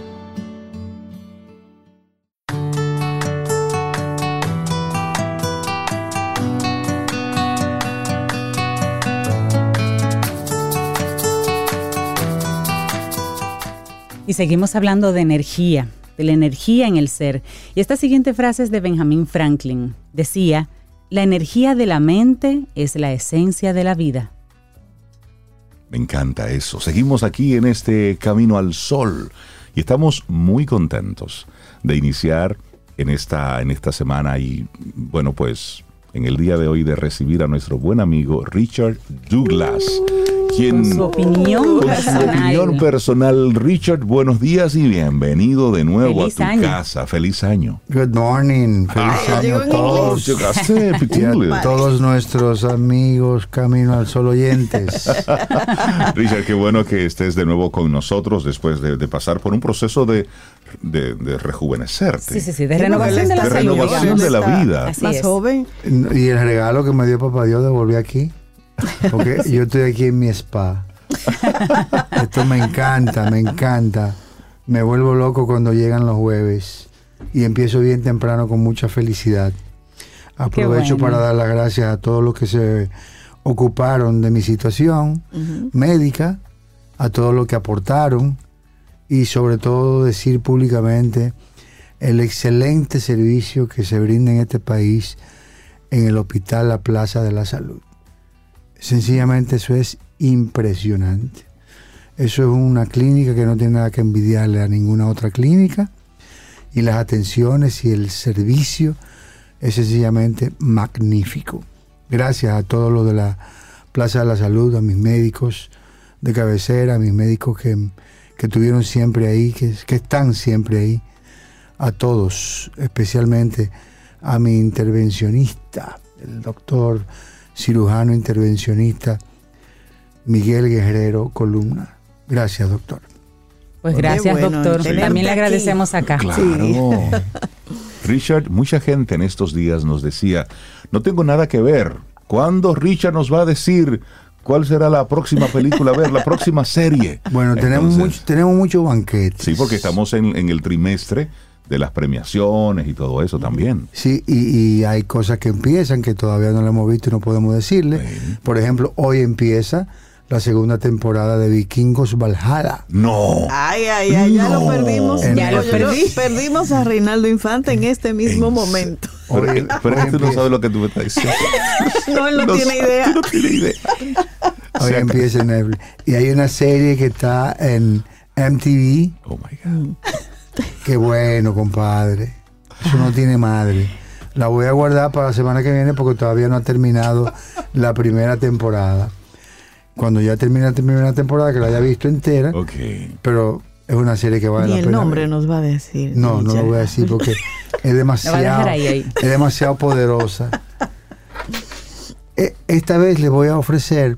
Y seguimos hablando de energía, de la energía en el ser. Y esta siguiente frase es de Benjamin Franklin. Decía, la energía de la mente es la esencia de la vida.
Me encanta eso. Seguimos aquí en este camino al sol y estamos muy contentos de iniciar en esta, en esta semana y bueno, pues en el día de hoy de recibir a nuestro buen amigo Richard Douglas
con su opinión
personal. personal. Richard, buenos días y bienvenido de nuevo a tu casa. Feliz año.
Good morning. Feliz año a todos. a todos nuestros amigos Camino al Sol oyentes.
Richard, qué bueno que estés de nuevo con nosotros después de, pasar por un proceso de, de, rejuvenecerte.
Sí, sí, sí, de renovación de la,
de, renovación de la vida.
Más joven.
Y el regalo que me dio papá Dios de volver aquí. Porque yo estoy aquí en mi spa. Esto me encanta, me encanta. Me vuelvo loco cuando llegan los jueves y empiezo bien temprano con mucha felicidad. Aprovecho para dar las gracias a todos los que se ocuparon de mi situación médica, a todos los que aportaron y sobre todo decir públicamente el excelente servicio que se brinda en este país en el Hospital La Plaza de la Salud. Sencillamente eso es impresionante. Eso es una clínica que no tiene nada que envidiarle a ninguna otra clínica. Y las atenciones y el servicio es sencillamente magnífico. Gracias a todos los de la Plaza de la Salud, a mis médicos de cabecera, a mis médicos que, que estuvieron siempre ahí, que, que están siempre ahí. A todos, especialmente a mi intervencionista, el doctor cirujano intervencionista Miguel Guerrero Columna. Gracias, doctor.
Pues gracias, doctor. También le agradecemos acá.
Claro. Richard, mucha gente en estos días nos decía, no tengo nada que ver. ¿Cuándo Richard nos va a decir cuál será la próxima película a ver, la próxima serie?
Bueno, tenemos, mucho, tenemos muchos banquetes.
Sí, porque estamos en, en el trimestre de las premiaciones y todo eso también.
Sí, y, hay cosas que empiezan que todavía no lo hemos visto y no podemos decirle. Por ejemplo, hoy empieza la segunda temporada de Vikingos Valhalla.
No.
Ay, ay, ay, ya lo perdimos. Ya lo perdí. Perdimos a Reinaldo Infante en este mismo momento.
Pero,
Hoy-
pero es
hoy
que tú no sabes lo que tú me estás diciendo.
No, él no,
No
tiene idea.
no tienes idea.
Hoy empieza en Netflix. Y hay una serie que está en MTV.
Oh my God.
Qué bueno, compadre. Eso no tiene madre. La voy a guardar para la semana que viene porque todavía no ha terminado la primera temporada. Cuando ya termine la primera temporada, que la haya visto entera,
Ok.
pero es una serie que vale
Ni
la
el
pena.
nombre
ver.
nos va a decir.
No, no lo voy a decir porque es demasiado,
dejar ahí, ahí.
es demasiado poderosa. E- Esta vez les voy a ofrecer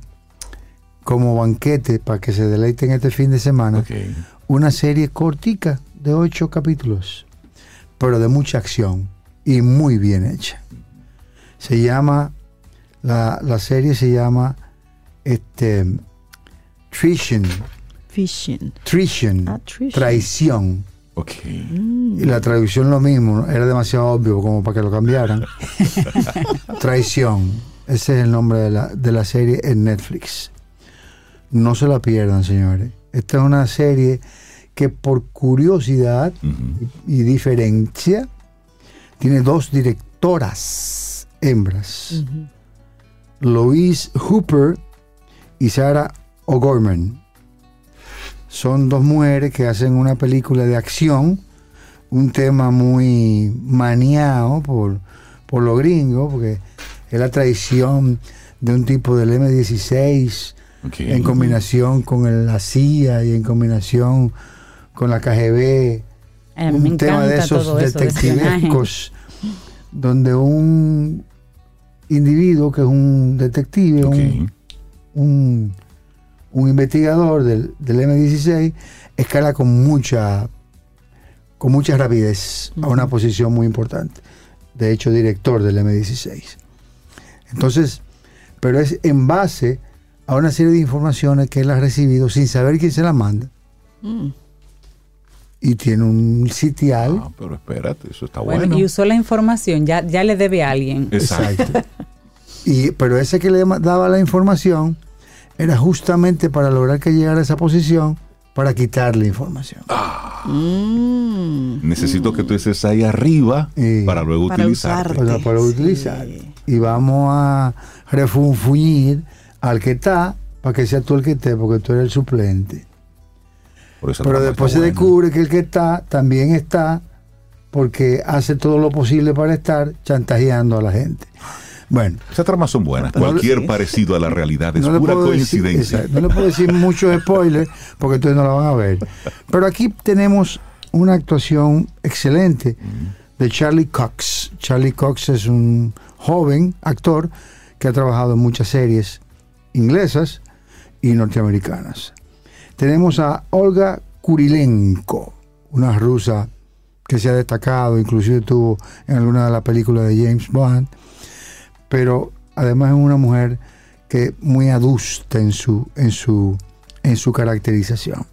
como banquete para que se deleiten este fin de semana una serie cortica de ocho capítulos, pero de mucha acción y muy bien hecha. Se llama, la, la serie se llama este, Treason,
Fishing. Ah, treason.
traición.
Ok.
Y la traducción lo mismo, ¿no? era demasiado obvio como para que lo cambiaran. Traición, ese es el nombre de la, de la serie en Netflix. No se la pierdan, señores. Esta es una serie que por curiosidad y diferencia tiene dos directoras hembras, Louise Hooper y Sarah O'Gorman. Son dos mujeres que hacen una película de acción, un tema muy maniado por, por los gringos, porque es la traición de un tipo del M16
Ok.
en combinación con el- la CIA y en combinación con la KGB un tema de esos
eso
detectivescos donde un individuo que es un detective, un, un investigador del, del M16 escala con mucha con mucha rapidez a una posición muy importante. De hecho, director del M16. Entonces, pero es en base a una serie de informaciones que él ha recibido sin saber quién se las manda.
Mm.
Y tiene un sitial.
Ah, pero espérate, eso está
Bueno,
bueno.
y usó la información, ya, ya le debe a alguien.
Exacto.
Y, pero ese que le daba la información era justamente para lograr que llegara a esa posición para quitarle información.
Mm.
Necesito que tú estés ahí arriba para luego
Para
utilizarte.
Para, para
Sí.
utilizar. Y vamos a refunfuñir al que está para que sea tú el que esté, porque tú eres el suplente. Pero después se descubre que el que está también está porque hace todo lo posible para estar chantajeando a la gente. Bueno,
Esas tramas son buenas. Cualquier parecido a la realidad es
no
pura
decir,
coincidencia.
no le puedo decir muchos spoilers porque ustedes no la van a ver. Pero aquí tenemos una actuación excelente de Charlie Cox. Charlie Cox es un joven actor que ha trabajado en muchas series inglesas y norteamericanas. Tenemos a Olga Kurilenko, una rusa que se ha destacado, inclusive estuvo en alguna de las películas de James Bond, pero además es una mujer que muy adusta en su, en su, en su caracterización.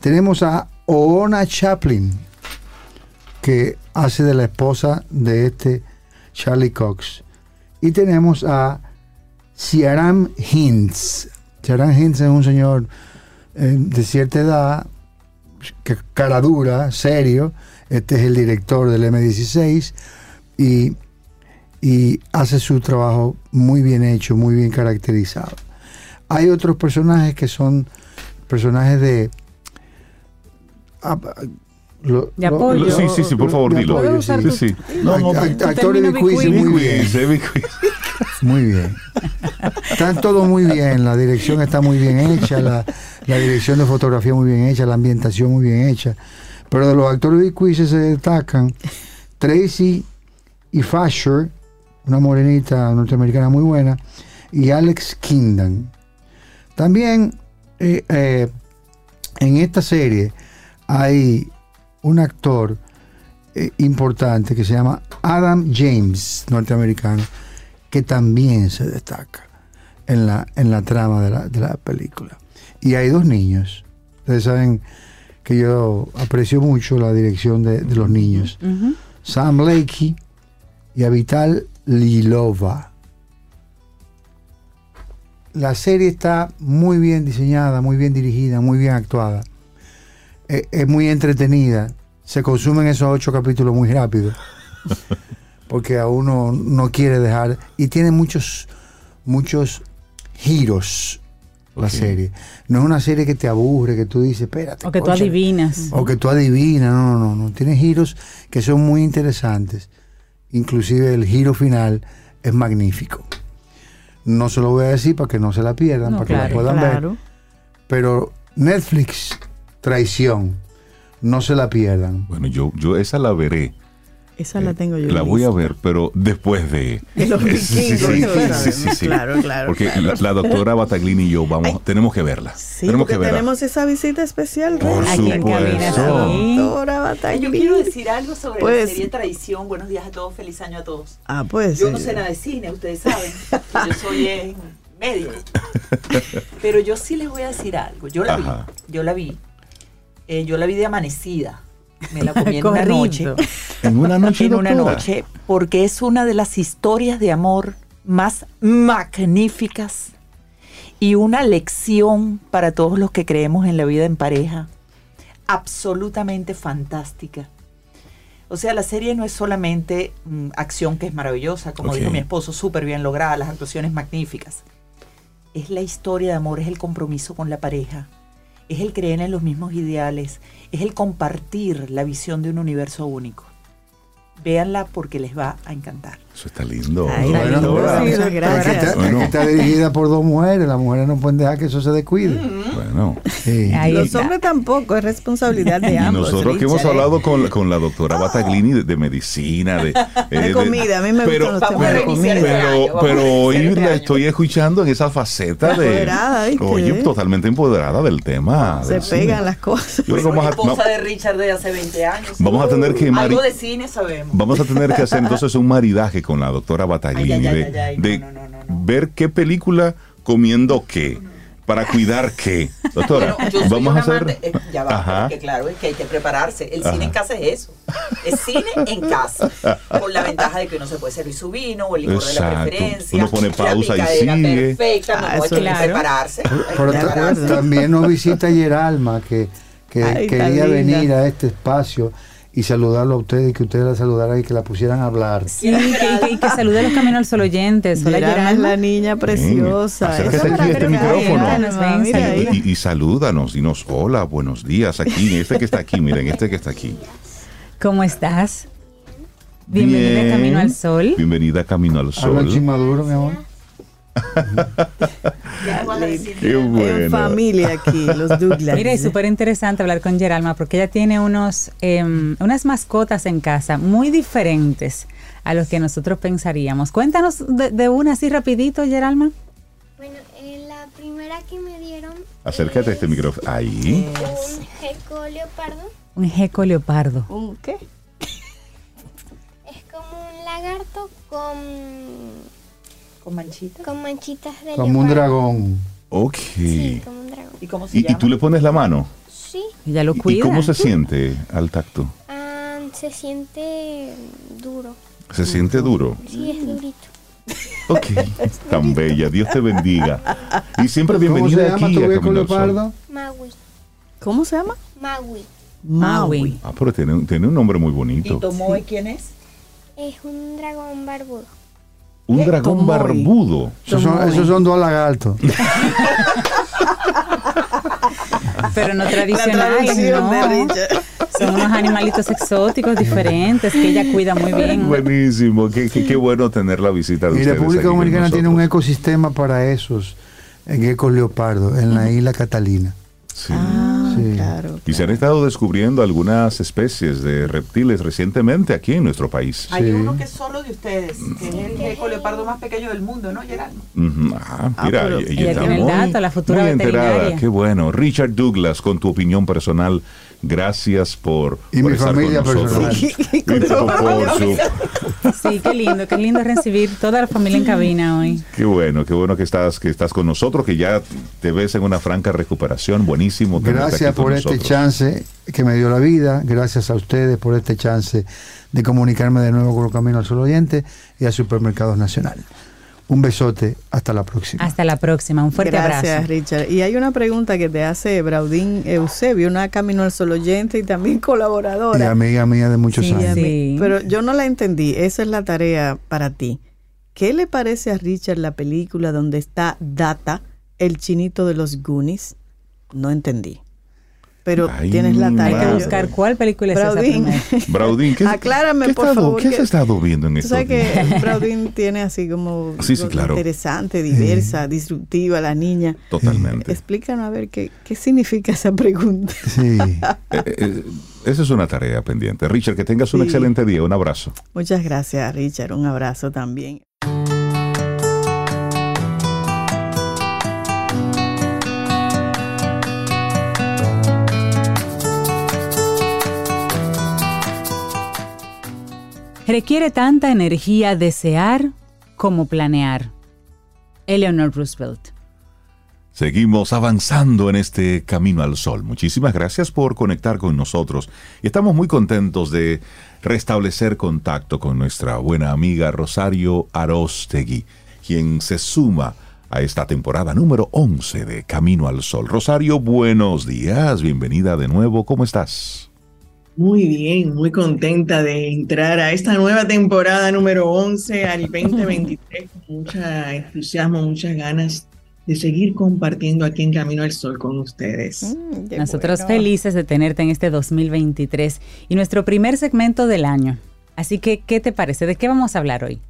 Tenemos a Oona Chaplin, que hace de la esposa de este Charlie Cox. Y tenemos a Ciaran Hinds. Ciaran Hinds es un señor eh, de cierta edad, que cara dura, serio. Este es el director del M16 y, y hace su trabajo muy bien hecho, muy bien caracterizado. Hay otros personajes que son personajes de... ah, lo-
De apoyo.
lo-
Sí, sí, sí, por favor, dilo.
apoyo,
¿Puedo usar
sí.
Sí,
tu-
sí. No, no,
Act-
te-
actores de quiz, muy bien. Muy bien. Están todo muy bien, la dirección está muy bien hecha, la, la dirección de fotografía muy bien hecha, la ambientación muy bien hecha. Pero de los actores de quiz se destacan Tracy y Fasher, una morenita norteamericana muy buena, y Alex Kingdom. También eh, eh, en esta serie hay un actor eh, importante que se llama Adam James, norteamericano, que también se destaca en la, en la trama de la película. Y hay dos niños. Ustedes saben que yo aprecio mucho la dirección de, de los niños. Sam Lakey y Avital Lilova. La serie está muy bien diseñada, muy bien dirigida, muy bien actuada. Eh, es muy entretenida. Se consumen esos ocho capítulos muy rápido. porque a uno no quiere dejar y tiene muchos muchos giros la serie. No es una serie que te aburre, que tú dices, espérate.
O que tú
cónchale".
adivinas.
O que tú adivinas, no, no, no, no. Tiene giros que son muy interesantes. Inclusive el giro final es magnífico. No se lo voy a decir para que no se la pierdan,
No,
para que la puedan
Claro.
ver. Pero Netflix, traición, no se la pierdan.
Bueno, yo, yo esa la veré.
Esa la tengo yo.
La voy a ver, pero después de...
De los
Sí, sí,
vikingos.
sí,
claro,
sí, sí, sí.
Claro, claro.
Porque la, la doctora Bataglini y yo vamos, tenemos que verla.
Sí,
tenemos
porque
que verla.
tenemos esa visita especial.
Por.
Aquí en Cabina,
supuesto.
sí.
Doctora Bataglini.
Yo quiero decir algo sobre
Pues-
la serie Tradición. Buenos días a todos, feliz año a todos.
Ah, pues.
Yo no sé nada de cine, ustedes saben. Yo soy eh, médico. Pero yo sí les voy a decir algo. Yo la
Ajá.
vi. Yo la vi. Eh, yo la vi de amanecida. Me la comí en una noche.
En una noche,
En una
doctora.
noche. Porque es una de las historias de amor más magníficas y una lección para todos los que creemos en la vida en pareja. Absolutamente fantástica. O sea, la serie no es solamente mm, acción que es maravillosa, como dijo mi esposo, súper bien lograda, las actuaciones magníficas. Es la historia de amor, es el compromiso con la pareja, es el creer en los mismos ideales, es el compartir la visión de un universo único. Véanla porque les va a encantar.
Eso está lindo.
Ay,
Bueno,
sí,
está, dirigida por dos mujeres. Las mujeres no pueden dejar que eso se descuide.
Bueno.
Sí.
Los hombres tampoco, es responsabilidad de
Y
ambos.
nosotros que hemos
Richard, ¿eh?
hablado con, con la doctora Bataglini de, de medicina, de, eh,
De comida, a mí me
pero,
gustan los
a
temas de
Pero,
a
pero hoy
este
la estoy escuchando en esa faceta de.
Empoderada.
Oye, totalmente empoderada del tema.
Se
del cine.
pegan las cosas.
Yo creo que vamos a,
esposa
va-
de Richard de hace 20 años.
Vamos a tener que,
Algo de cine sabemos.
vamos a tener que hacer entonces un maridaje con la doctora Bataglini
Ay, ay, ay,
de,
ay, ay, no,
de
no, no, no, no.
ver qué película comiendo qué para cuidar qué. Doctora,
Bueno, yo soy
vamos a hacer.
amante- eh, ya va,
Ajá.
porque claro, es que hay que prepararse. El
Ajá.
cine en casa es eso. Es cine en casa. Con la ventaja de que uno se puede servir su vino o el licor de la preferencia.
Uno pone pausa y
la
sigue.
perfecta,
Ah,
no, hay
eso
que
claro.
prepararse.
Pero ta-
prepararse.
también nos visita Yeralma, que, que
Ay,
quería venir a este espacio y saludarlo a ustedes y que ustedes la saludaran y que la pusieran a hablar.
Sí, que, que- y que salude a los caminos al sol oyentes. Hola,
es la niña preciosa.
acércate
Esa
aquí a este micrófono.
Mira
saluda.
Y, y salúdanos, dinos hola, buenos días aquí, este que está aquí, miren, este que está aquí.
¿Cómo estás? Bienvenida
Bien.
a Camino al Sol.
Bienvenida a Camino al
Habla
Sol.
maduro, mi amor.
¿Qué?
Qué
En
bueno.
familia aquí, los Douglas.
Mira, es súper interesante hablar con Geralma porque ella tiene unos, em, unas mascotas en casa muy diferentes a los que nosotros pensaríamos. Cuéntanos de, de una así rapidito, Geralma.
Bueno, eh, la primera que me dieron.
Acércate a este
es
micrófono. Ahí.
Un gecko leopardo.
Un geco leopardo.
¿Un qué?
Es como un lagarto con,
Con manchitas.
con manchitas de
Como un dragón.
Ok.
Sí, como un dragón.
¿Y cómo se
Y, y
llama?
tú le pones la mano.
Sí,
Ella lo
¿Y- ¿Y
cuida.
cómo se siente al tacto?
ah, se siente duro.
Se siente duro.
Sí, es durito.
Ok. Tan bella. Dios te bendiga. Y siempre
¿Cómo se
bienvenida aquí a Camino al Sol.
leopardo?
Maui.
¿Cómo se llama?
Maui.
Maui.
Ah, pero tiene, un- tiene un nombre muy
¿Y
bonito.
Tomoe quién es?
Es un dragón barbudo.
Un dragón barbudo.
Esos son, esos son dos lagartos.
Pero no tradicionales, no. Son unos animalitos exóticos diferentes que ella cuida muy bien.
Buenísimo. Qué, qué, qué bueno tener la visita de
Y
ustedes.
República Dominicana tiene un ecosistema para esos eh, geckos leopardo en la isla Catalina.
Sí.
Ah,
Sí.
claro.
Y se han estado descubriendo algunas especies de reptiles recientemente aquí en nuestro país.
Hay
Sí.
uno que es solo de ustedes, que es el gecko leopardo más pequeño del mundo, ¿no.
Ah,
Ah,
mira,
pero-
ella,
Ella
está
tiene el
muy,
dato, la futura
muy enterada.
veterinaria.
Qué bueno. Richard Douglas, con tu opinión personal, gracias por,
Y
por
mi
estar
familia
con nosotros.
personal.
Y por- por su-
Sí, qué lindo, qué lindo recibir toda la familia en cabina hoy.
Qué bueno, qué bueno que estás, que estás con nosotros, que ya te ves en una franca recuperación. Buenísimo.
Gracias por este
nosotros.
chance que me dio la vida. Gracias a ustedes por este chance de comunicarme de nuevo con los Caminos al Sol Oyente y a Supermercados Nacional. Un besote, hasta la próxima.
Hasta la próxima, un fuerte
Gracias,
abrazo.
Richard. Y hay una pregunta que te hace Braudín Eusebio, una Camino al Sol oyente y también
Y
colaboradora.
amiga mía de muchos
Sí,
años.
Sí.
Pero yo no la entendí. Esa es la tarea para ti. ¿Qué le parece a Richard la película donde está Data, el chinito de los Goonies? No entendí. Pero
Ay,
tienes la
Hay
tarea.
que
Wow.
buscar cuál película es esa
Braudín.
¿qué,
Aclárame,
qué
por
estado-
favor,
¿Qué
que-
has estado viendo en
Tú
estos
sabes que Braudín tiene así como
Sí, sí, claro.
interesante, diversa, disruptiva la niña.
Totalmente.
Explícanos a ver qué, qué significa esa pregunta.
Sí.
Eh, eh, esa es una tarea pendiente. Richard, que tengas un excelente día. Un abrazo.
Muchas gracias, Richard. Un abrazo también.
Requiere tanta energía desear como planear. Eleanor Roosevelt.
Seguimos avanzando en este camino al sol. Muchísimas gracias por conectar con nosotros. Y estamos muy contentos de restablecer contacto con nuestra buena amiga Rosario Arostegui, quien se suma a esta temporada número 11 de Camino al Sol. Rosario, buenos días, bienvenida de nuevo, ¿cómo estás?
Muy bien, muy contenta de entrar a esta nueva temporada número 11 al 2023 con mucho entusiasmo, muchas ganas de seguir compartiendo aquí en Camino al Sol con ustedes.
Mm,
Nosotros
bueno.
felices de tenerte en este 2023 y nuestro primer segmento del año. Así que, ¿qué te parece? ¿De qué vamos a hablar hoy?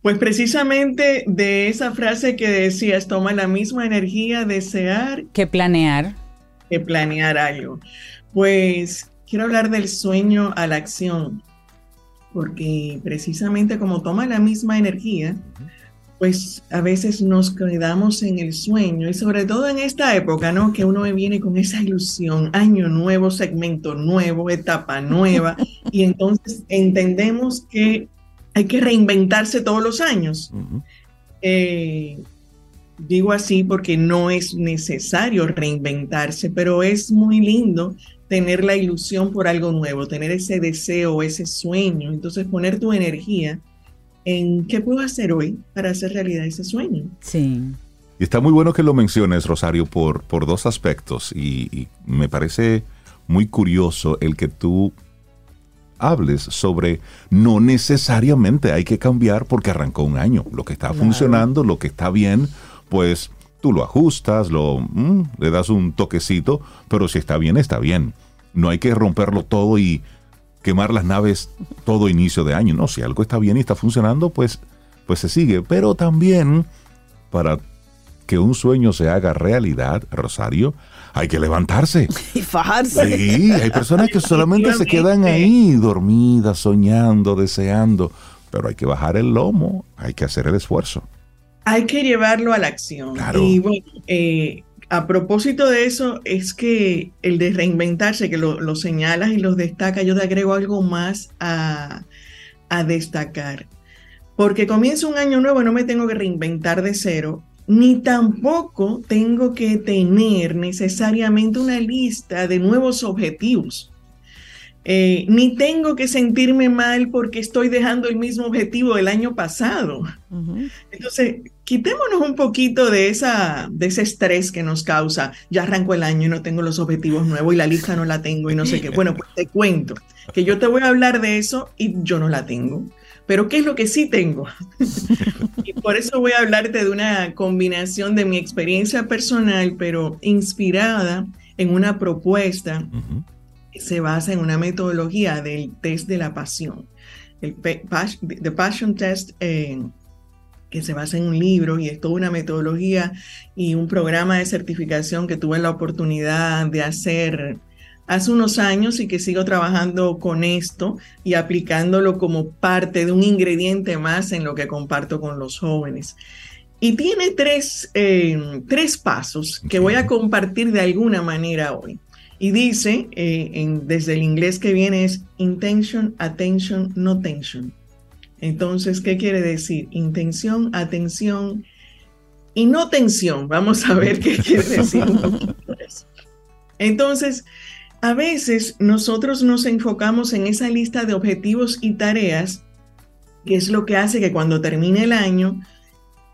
Pues precisamente de esa frase que decías, toma la misma energía desear
¿Qué planear?
que planear algo. Pues quiero hablar del sueño a la acción, porque precisamente como toma la misma energía, pues a veces nos quedamos en el sueño y sobre todo en esta época, ¿no? Que uno viene con esa ilusión, año nuevo, segmento nuevo, etapa nueva, y entonces entendemos que hay que reinventarse todos los años. Eh, digo así porque no es necesario reinventarse, pero es muy lindo tener la ilusión por algo nuevo, tener ese deseo, ese sueño. Entonces poner tu energía en qué puedo hacer hoy para hacer realidad ese sueño.
Sí.
Y está muy bueno que lo menciones, Rosario, por, por dos aspectos. Y, y me parece muy curioso el que tú hables sobre no necesariamente hay que cambiar porque arrancó un año. Lo que está
Claro.
funcionando, lo que está bien, pues tú lo ajustas, lo, mm, le das un toquecito, pero si está bien, está bien. No hay que romperlo todo y quemar las naves todo inicio de año. No, si algo está bien y está funcionando, pues, pues se sigue. Pero también para que un sueño se haga realidad, Rosario, hay que levantarse.
Y fajarse.
Sí, hay personas que solamente se quedan ahí dormidas, soñando, deseando, pero hay que bajar el lomo, hay que hacer el esfuerzo.
Hay que llevarlo a la acción.
Claro.
Y bueno, eh, a propósito de eso, es que el de reinventarse, que lo, lo señalas y los destaca, yo te agrego algo más a, a destacar. Porque comienza un año nuevo, no me tengo que reinventar de cero, ni tampoco tengo que tener necesariamente una lista de nuevos objetivos. Eh, ni tengo que sentirme mal porque estoy dejando el mismo objetivo del año pasado. Entonces, quitémonos un poquito de, esa, de ese estrés que nos causa. Ya arranco el año y no tengo los objetivos nuevos y la lista no la tengo y no sé qué. Bueno, pues te cuento que yo te voy a hablar de eso y yo no la tengo. Pero ¿qué es lo que sí tengo? y por eso voy a hablarte de una combinación de mi experiencia personal, pero inspirada en una propuesta que se basa en una metodología del test de la pasión. El The Passion Test, que se basa en un libro y es toda una metodología y un programa de certificación que tuve la oportunidad de hacer hace unos años y que sigo trabajando con esto y aplicándolo como parte de un ingrediente más en lo que comparto con los jóvenes. Y tiene tres, eh, tres pasos que voy a compartir de alguna manera hoy. Y dice, eh, en- desde el inglés que viene es intention, attention, no tension. Entonces, ¿qué quiere decir? Intención, atención y no tensión. Vamos a ver qué quiere decir. Entonces, a veces nosotros nos enfocamos en esa lista de objetivos y tareas, que es lo que hace que cuando termine el año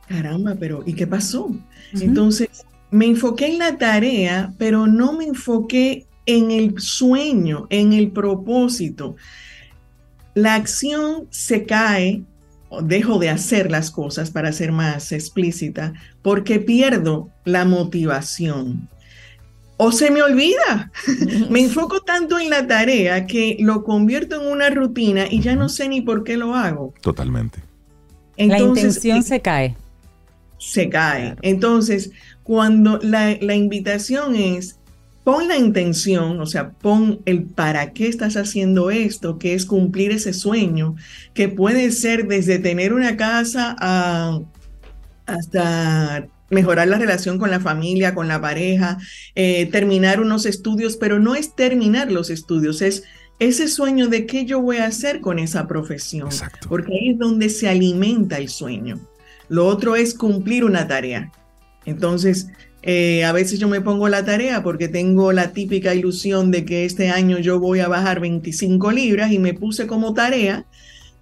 caramba, pero ¿y qué pasó? Entonces, me enfoqué en la tarea, pero no me enfoqué en el sueño, en el propósito. La acción se cae, o dejo de hacer las cosas para ser más explícita, porque pierdo la motivación. O se me olvida. me enfoco tanto en la tarea que lo convierto en una rutina y ya no sé ni por qué lo hago.
Totalmente.
la intención se cae.
Se cae. Entonces, cuando la, la invitación es pon la intención, o sea, pon el para qué estás haciendo esto, que es cumplir ese sueño, que puede ser desde tener una casa a, hasta mejorar la relación con la familia, con la pareja, eh, terminar unos estudios, pero no es terminar los estudios, es ese sueño de qué yo voy a hacer con esa profesión, porque ahí es donde se alimenta el sueño. Lo otro es cumplir una tarea. Entonces, eh, a veces yo me pongo la tarea porque tengo la típica ilusión de que este año yo voy a bajar 25 libras y me puse como tarea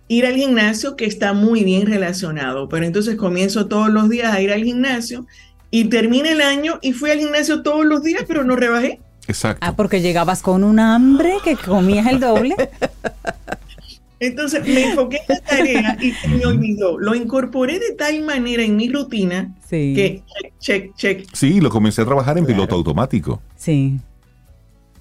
ir al gimnasio que está muy bien relacionado. Pero entonces comienzo todos los días a ir al gimnasio y termina el año y fui al gimnasio todos los días, pero no rebajé.
Exacto.
Ah, porque llegabas con un hambre que comías el doble.
Entonces me enfoqué en la tarea y se me olvidó. Lo incorporé de tal manera en mi rutina que check, check,
Sí, lo comencé a trabajar en piloto automático.
Sí.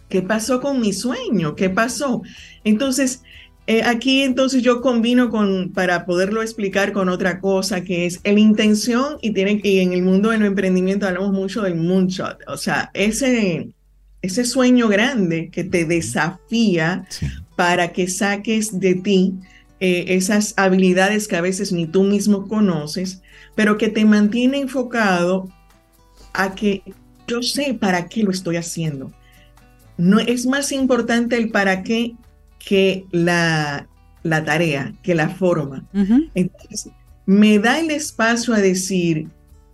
¿Qué pasó con mi sueño? ¿Qué pasó? Entonces, eh, aquí entonces yo combino con, para poderlo explicar con otra cosa que es el intención y, tienen, y en el mundo del emprendimiento hablamos mucho del moonshot, o sea, ese, ese sueño grande que te desafía para que saques de ti eh, esas habilidades que a veces ni tú mismo conoces, pero que te mantiene enfocado a que yo sé para qué lo estoy haciendo. No es más importante el para qué que la, la tarea, que la forma. Entonces, me da el espacio a decir,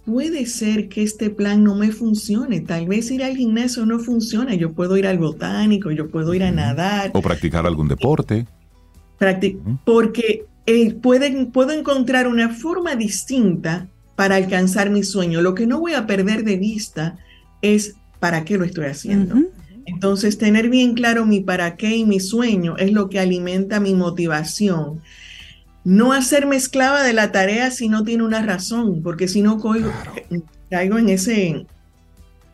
puede ser que este plan no me funcione. Tal vez ir al gimnasio no funciona. Yo puedo ir al botánico, yo puedo ir a nadar.
O practicar algún deporte.
porque eh, puedo encontrar una forma distinta para alcanzar mi sueño. Lo que no voy a perder de vista es para qué lo estoy haciendo. Entonces, tener bien claro mi para qué y mi sueño es lo que alimenta mi motivación. No hacerme esclava de la tarea si no tiene una razón, porque si no caigo en ese,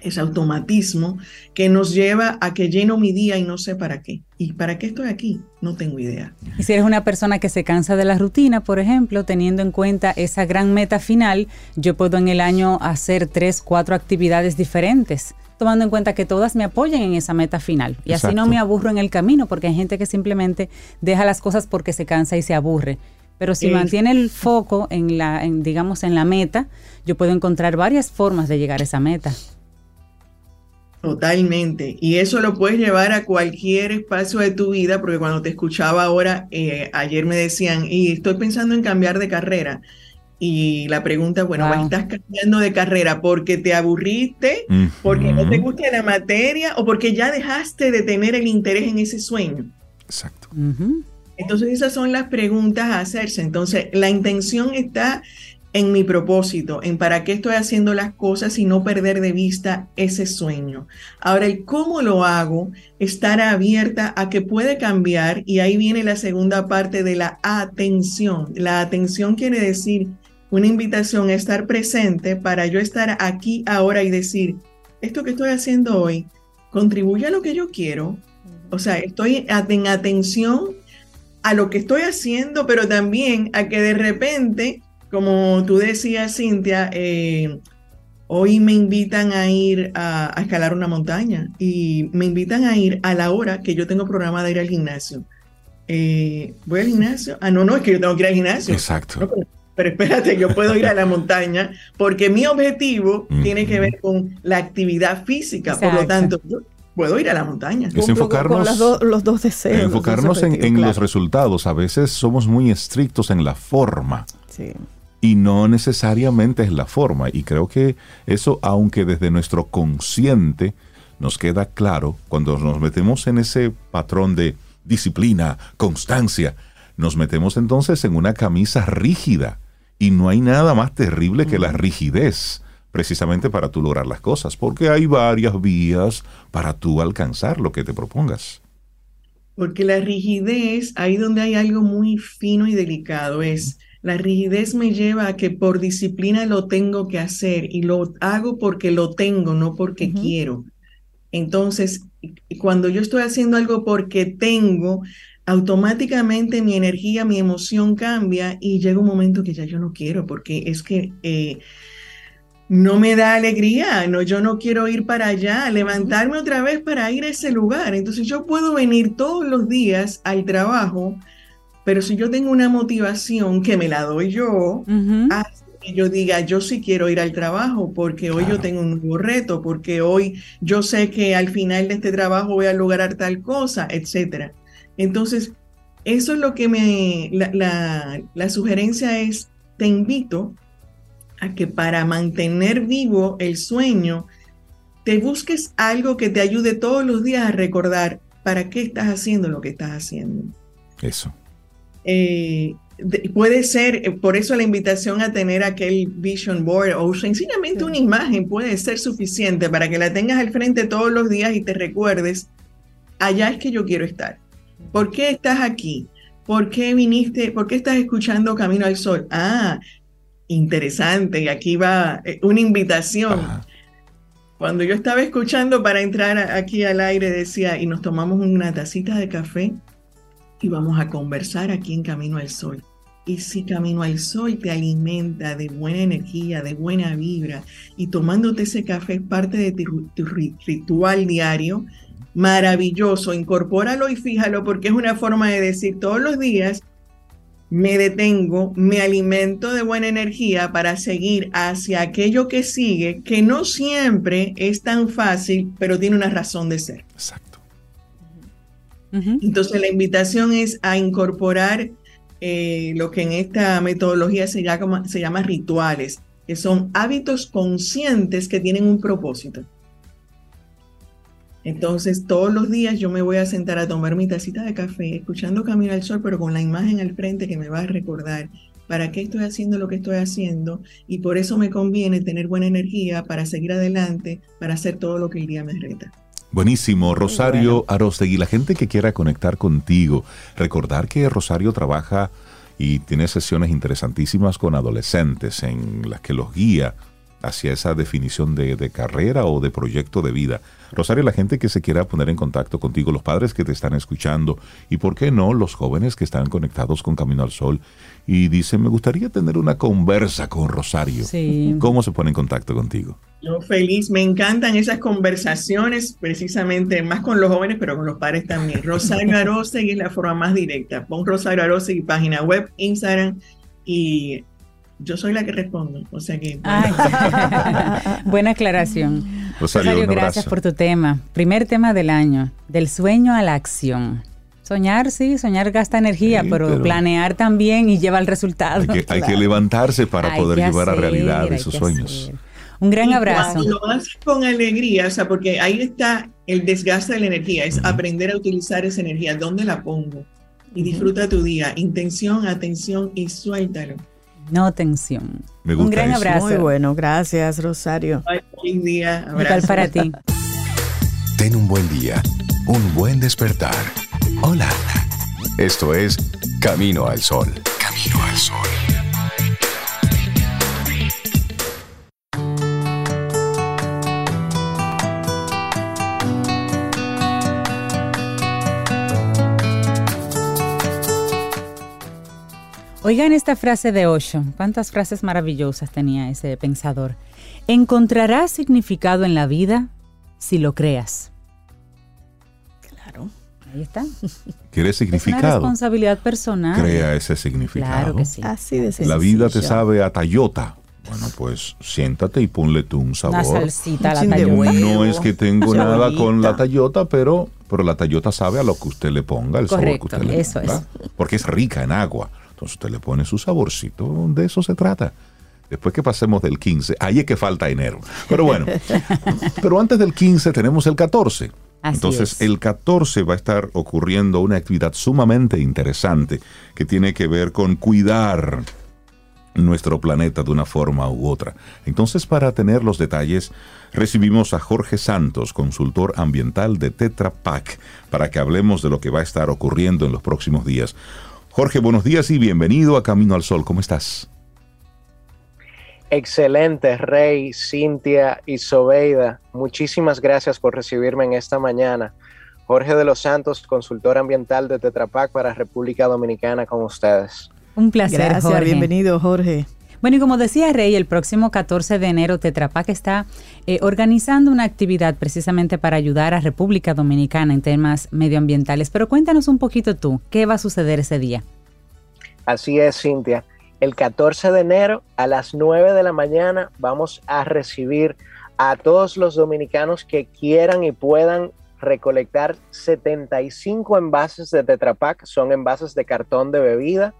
ese automatismo que nos lleva a que lleno mi día y no sé para qué. ¿Y para qué estoy aquí? No tengo idea.
Y si eres una persona que se cansa de la rutina, por ejemplo, teniendo en cuenta esa gran meta final, yo puedo en el año hacer tres, cuatro actividades diferentes tomando en cuenta que todas me apoyen en esa meta final. Y así no me aburro en el camino, porque hay gente que simplemente deja las cosas porque se cansa y se aburre. Pero si mantiene el foco en la, digamos, en la meta, yo puedo encontrar varias formas de llegar a esa meta.
Totalmente. Y eso lo puedes llevar a cualquier espacio de tu vida, porque cuando te escuchaba ahora, eh, ayer me decían, y estoy pensando en cambiar de carrera. Y la pregunta, bueno, ¿estás cambiando de carrera porque te aburriste, porque no te gusta la materia o porque ya dejaste de tener el interés en ese sueño?
Exacto.
Entonces esas son las preguntas a hacerse. Entonces la intención está en mi propósito, en para qué estoy haciendo las cosas y no perder de vista ese sueño. Ahora, el cómo lo hago, estar abierta a que puede cambiar y ahí viene la segunda parte de la atención. La atención quiere decir una invitación a estar presente para yo estar aquí ahora y decir, esto que estoy haciendo hoy contribuye a lo que yo quiero. O sea, estoy en atención a lo que estoy haciendo, pero también a que de repente, como tú decías, Cintia, eh, hoy me invitan a ir a, escalar una montaña y me invitan a ir a la hora que yo tengo programada ir al gimnasio. Eh, ¿Voy al gimnasio? Ah, no, no, es que yo tengo que ir al gimnasio.
Exacto
pero espérate, yo puedo ir a la montaña porque mi objetivo tiene que ver con la actividad física, por lo tanto, yo puedo ir a la montaña.
Es enfocarnos,
con los dos deseos.
Enfocarnos en, los resultados. A veces somos muy estrictos en la forma.
Sí.
Y no necesariamente es la forma. Y creo que eso, aunque desde nuestro consciente nos queda claro, cuando nos metemos en ese patrón de disciplina, constancia, nos metemos entonces en una camisa rígida Y no hay nada más terrible que la rigidez, precisamente para tú lograr las cosas, porque hay varias vías para tú alcanzar lo que te propongas.
Porque la rigidez, ahí donde hay algo muy fino y delicado, es la rigidez me lleva a que por disciplina lo tengo que hacer y lo hago porque lo tengo, no porque quiero. Entonces, cuando yo estoy haciendo algo porque tengo, automáticamente mi energía, mi emoción cambia y llega un momento que ya yo no quiero, porque es que eh, no me da alegría, no, yo no quiero ir para allá, levantarme otra vez para ir a ese lugar. Entonces yo puedo venir todos los días al trabajo, pero si yo tengo una motivación que me la doy yo, hace que yo diga, yo sí quiero ir al trabajo porque hoy yo tengo un nuevo reto, porque hoy yo sé que al final de este trabajo voy a lograr tal cosa, etcétera. Entonces, eso es lo que me, la, la, la sugerencia es, te invito a que para mantener vivo el sueño, te busques algo que te ayude todos los días a recordar para qué estás haciendo lo que estás haciendo.
Eso.
Eh, de- puede ser, eh, por eso la invitación a tener aquel vision board o sencillamente una imagen puede ser suficiente para que la tengas al frente todos los días y te recuerdes, allá es que yo quiero estar. ¿Por qué estás aquí? ¿Por qué viniste? ¿Por qué estás escuchando Camino al Sol? Ah, interesante, y aquí va eh, una invitación. Cuando yo estaba escuchando para entrar aquí al aire, decía, y nos tomamos una tacita de café y vamos a conversar aquí en Camino al Sol. Y si Camino al Sol te alimenta de buena energía, de buena vibra, y tomándote ese café es parte de tu, tu ri- ritual diario, maravilloso, incorpóralo y fíjalo porque es una forma de decir todos los días, me detengo, me alimento de buena energía para seguir hacia aquello que sigue, que no siempre es tan fácil, pero tiene una razón de ser.
Exacto.
Entonces la invitación es a incorporar eh, lo que en esta metodología se llama, se llama rituales, que son hábitos conscientes que tienen un propósito. Entonces todos los días yo me voy a sentar a tomar mi tacita de café, escuchando Camino al Sol, pero con la imagen al frente que me va a recordar para qué estoy haciendo lo que estoy haciendo y por eso me conviene tener buena energía para seguir adelante, para hacer todo lo que el día me reta.
Buenísimo, Rosario Arostegui, la gente que quiera conectar contigo, recordar que Rosario trabaja y tiene sesiones interesantísimas con adolescentes en las que los guía hacia esa definición de, de carrera o de proyecto de vida. Rosario, la gente que se quiera poner en contacto contigo, los padres que te están escuchando y, ¿por qué no?, los jóvenes que están conectados con Camino al Sol y dicen, me gustaría tener una conversa con Rosario.
Sí.
¿Cómo se pone en contacto contigo?
Yo feliz, me encantan esas conversaciones, precisamente más con los jóvenes, pero con los padres también. Rosario Arostegui es la forma más directa. Pon Rosario Arostegui, página web, Instagram, y yo soy la que respondo. O sea que.
Ay, buena aclaración.
Rosario,
gracias por tu tema. Primer tema del año, del sueño a la acción. Soñar, sí, soñar gasta energía,
Sí,
pero,
pero-
planear también y lleva el resultado.
Hay que, hay que levantarse para
Hay
poder llevar a realidad esos sueños.
hacer. Un gran
Y
abrazo.
Cuando lo haces con alegría, o sea, porque ahí está el desgaste de la energía, es aprender a utilizar esa energía. ¿Dónde la pongo? Y disfruta tu día. Intención, atención y suéltalo.
No tensión.
Me
Un
gusta
gran
eso.
abrazo.
Muy bueno, gracias Rosario.
Feliz día.
Igual
Abrazo.
para ti.
Ten un buen día, un buen despertar. Hola. Esto es Camino al Sol. Camino al Sol.
Oigan esta frase de Osho. ¿Cuántas frases maravillosas tenía ese pensador? Encontrarás significado en la vida si lo creas.
Claro.
Ahí está.
¿Quieres
Es una
significado?
responsabilidad personal.
Crea ese significado.
Claro que sí.
Así de
La vida te
sencillo.
sabe a Tayota. Bueno, pues siéntate y ponle tú un
Una
sabor.
salsita a la tallota.
No es que tengo nada con la Tayota, pero, pero la Tayota sabe a lo que usted le ponga, el sabor que usted le
eso
ponga. Porque es rica en agua. Entonces usted le pone su saborcito, de eso se trata. Después que pasemos del 15, ahí es que falta enero. Pero bueno, pero antes del 15 tenemos el 14.
Así
Entonces,
es.
el 14 va a estar ocurriendo una actividad sumamente interesante que tiene que ver con cuidar nuestro planeta de una forma u otra. Entonces, para tener los detalles, recibimos a Jorge Santos, consultor ambiental de Tetra Pak, para que hablemos de lo que va a estar ocurriendo en los próximos días. Jorge, buenos días y bienvenido a Camino al Sol. ¿Cómo estás?
Excelente, Rey, Cintia y Sobeida. Muchísimas gracias por recibirme en esta mañana. Jorge de los Santos, consultor ambiental de Tetra Pak para República Dominicana con ustedes.
Un placer,
Gracias,
Jorge.
bienvenido, Jorge.
Bueno, y como decía Rey, el próximo 14 de enero Tetra Pak está eh, organizando una actividad precisamente para ayudar a República Dominicana en temas medioambientales. Pero cuéntanos un poquito tú, ¿qué va a suceder ese día?
Así es, Cintia. El 14 de enero a las 9 de la mañana vamos a recibir a todos los dominicanos que quieran y puedan recolectar 75 envases de Tetra Pak, son envases de cartón de bebida,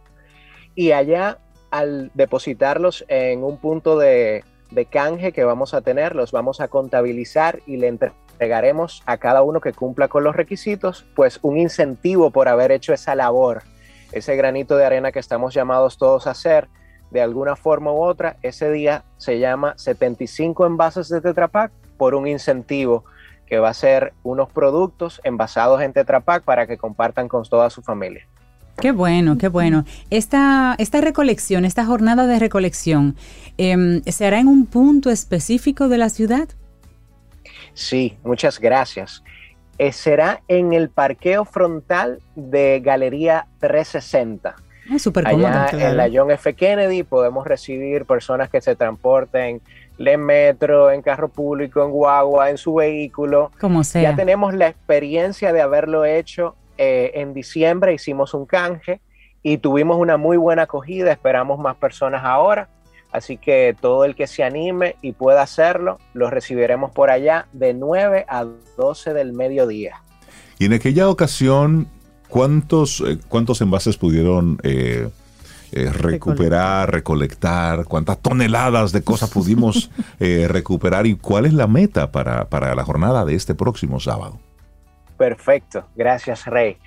y allá al depositarlos en un punto de, canje que vamos a tener, los vamos a contabilizar y le entregaremos a cada uno que cumpla con los requisitos, pues un incentivo por haber hecho esa labor, ese granito de arena que estamos llamados todos a hacer, de alguna forma u otra, ese día se llama 75 envases de Tetra Pak por un incentivo que va a ser unos productos envasados en Tetra Pak para que compartan con toda su familia.
Qué bueno, qué bueno. Esta, esta recolección, esta jornada de recolección, eh, ¿se hará en un punto específico de la ciudad?
Sí, muchas gracias. Eh, será en el parqueo frontal de Galería 360.
Es súper
Allá
cómodo.
en la John F. Kennedy podemos recibir personas que se transporten en metro, en carro público, en guagua, en su vehículo.
Como sea.
Ya tenemos la experiencia de haberlo hecho eh, en diciembre, hicimos un canje y tuvimos una muy buena acogida, esperamos más personas ahora. Así que todo el que se anime y pueda hacerlo, lo recibiremos por allá de 9 a 12 del mediodía.
Y en aquella ocasión, ¿cuántos, eh, cuántos envases pudieron eh, eh, recuperar, recolectar? ¿Cuántas toneladas de cosas pudimos eh, recuperar? ¿Y cuál es la meta para, para la jornada de este próximo sábado?
Perfecto, gracias Rey.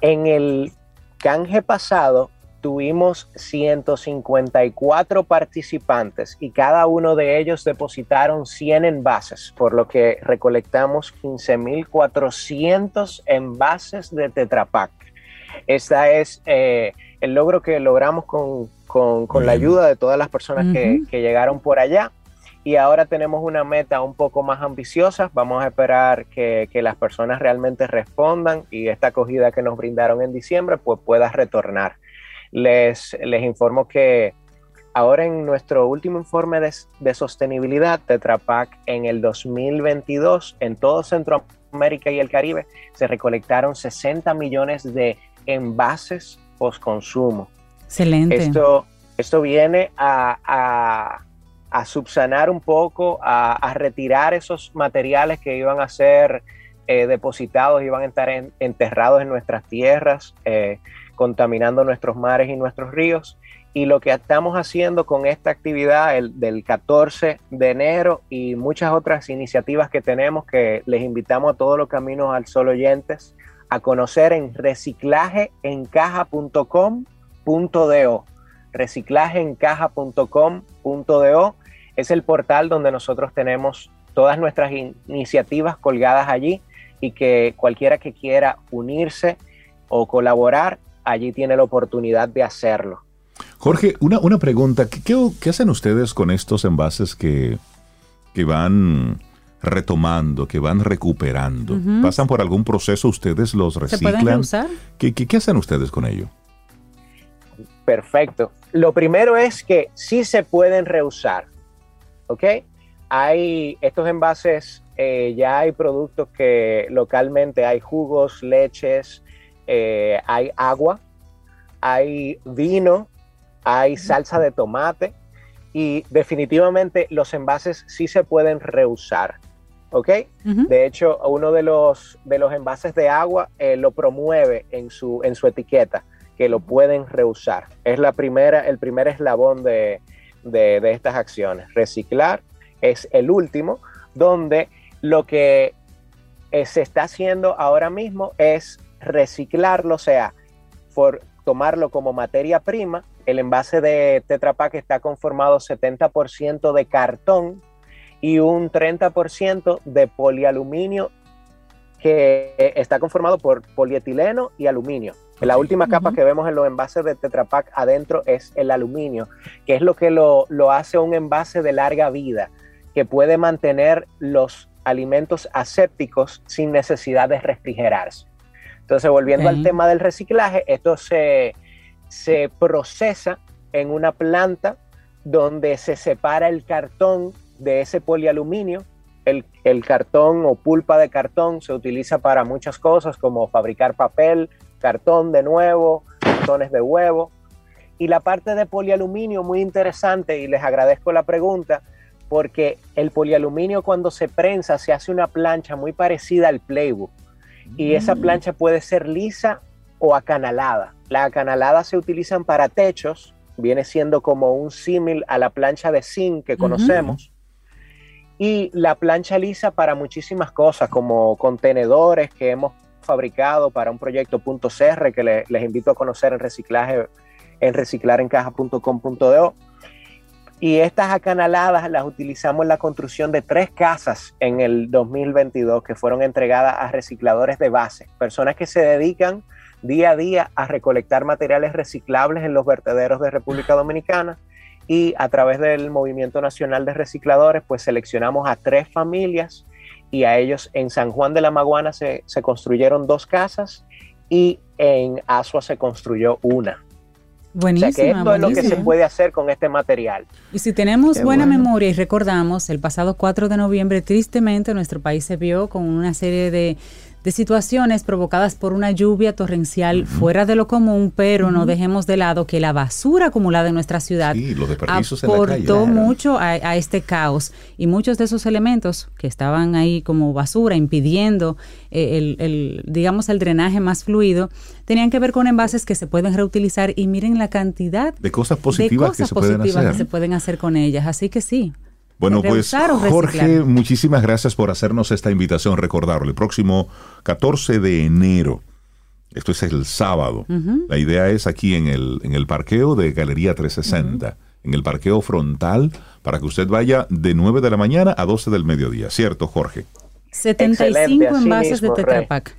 En el canje pasado tuvimos 154 participantes y cada uno de ellos depositaron 100 envases, por lo que recolectamos 15.400 envases de Tetra Pak. Este es eh, el logro que logramos con, con- con la ayuda de todas las personas que llegaron por allá. Y ahora tenemos una meta un poco más ambiciosa. Vamos a esperar que, que las personas realmente respondan y esta acogida que nos brindaron en diciembre pues pueda retornar. Les, les informo que ahora en nuestro último informe de, de sostenibilidad, Tetra Pak, en el 2022, en todo Centroamérica y el Caribe, se recolectaron 60 millones de envases post-consumo.
Excelente.
Esto, esto viene a, a- a subsanar un poco, a, retirar esos materiales que iban a ser eh, depositados, iban a estar en- enterrados en nuestras tierras, eh, contaminando nuestros mares y nuestros ríos. Y lo que estamos haciendo con esta actividad el, del 14 de enero y muchas otras iniciativas que tenemos que les invitamos a todos los caminos al sol oyentes a conocer en reciclajeencaja.com.do. Reciclajeencaja.com.do es el portal donde nosotros tenemos todas nuestras in- iniciativas colgadas allí y que cualquiera que quiera unirse o colaborar, allí tiene la oportunidad de hacerlo.
Jorge, una, una pregunta. ¿Qué, qué, qué hacen ustedes con estos envases que, que van retomando, que van recuperando? ¿Pasan por algún proceso? ¿Ustedes los
¿Se
reciclan?
pueden reusar?
¿Qué, qué, qué hacen ustedes con ello?
Perfecto. Lo primero es que sí se pueden reusar. ¿Ok? Hay estos envases, eh, ya hay productos que localmente hay jugos, leches, eh, hay agua, hay vino, hay salsa de tomate y definitivamente los envases sí se pueden reusar. ¿Ok? De hecho, uno de los, de los envases de agua eh, lo promueve en su, en su etiqueta, que lo pueden reusar. Es la primera, el primer eslabón de, de- estas acciones. Reciclar es el último, donde lo que eh, se está haciendo ahora mismo es reciclarlo, o sea, por tomarlo como materia prima, el envase de Tetra Pak está conformado 70% de cartón y un 30% de polialuminio que está conformado por polietileno y aluminio. La última capa que vemos en los envases de Tetra Pak adentro es el aluminio, que es lo que lo, lo hace un envase de larga vida, que puede mantener los alimentos asépticos sin necesidad de refrigerarse. Entonces, volviendo al tema del reciclaje, esto se, se procesa en una planta donde se separa el cartón de ese polialuminio. El, el cartón o pulpa de cartón se utiliza para muchas cosas como fabricar papel, cartón de nuevo, cartones de huevo. Y la parte de polialuminio muy interesante y les agradezco la pregunta porque el polialuminio cuando se prensa se hace una plancha muy parecida al playbook y esa plancha puede ser lisa o acanalada. La acanalada se utilizan para techos, viene siendo como un símil a la plancha de zinc que conocemos. Y la plancha lisa para muchísimas cosas, como contenedores que hemos fabricado para un proyecto .cr que le- les invito a conocer en reciclaje en reciclarencaja.com.do. Y estas acanaladas las utilizamos en la construcción de tres casas en el 2022 que fueron entregadas a recicladores de base, personas que se dedican día a día a recolectar materiales reciclables en los vertederos de República Dominicana y a través del Movimiento Nacional de Recicladores pues seleccionamos a tres familias y a ellos en San Juan de la Maguana se, se construyeron dos casas y en Asua se construyó una. O sea
Buenísima,
que esto es lo que se puede hacer con este material.
Y si tenemos
Qué
buena
bueno.
memoria y recordamos, el pasado 4 de noviembre, tristemente, nuestro país se vio con una serie de, de situaciones provocadas por una lluvia torrencial fuera de lo común, pero no dejemos de lado que la basura acumulada en nuestra ciudad
Sí, los desperdicios en la calle.
aportó mucho a, a este caos y muchos de esos elementos que estaban ahí como basura impidiendo eh, el, el, digamos el drenaje más fluido tenían que ver con envases que se pueden reutilizar y miren la cantidad
De cosas
de
positivas
cosas
que se
positivas
hacer.
que se pueden hacer con ellas. Así que sí.
Bueno, pues Jorge, muchísimas gracias por hacernos esta invitación. Recordarlo, el próximo 14 de enero, esto es el sábado,
Ujú.
la idea es aquí en el, en el parqueo de Galería 360, en el parqueo frontal, para que usted vaya de 9 de la mañana a 12 del mediodía, ¿cierto, Jorge?
75
Excelente, así
envases
mismo,
de. Tetra Pak.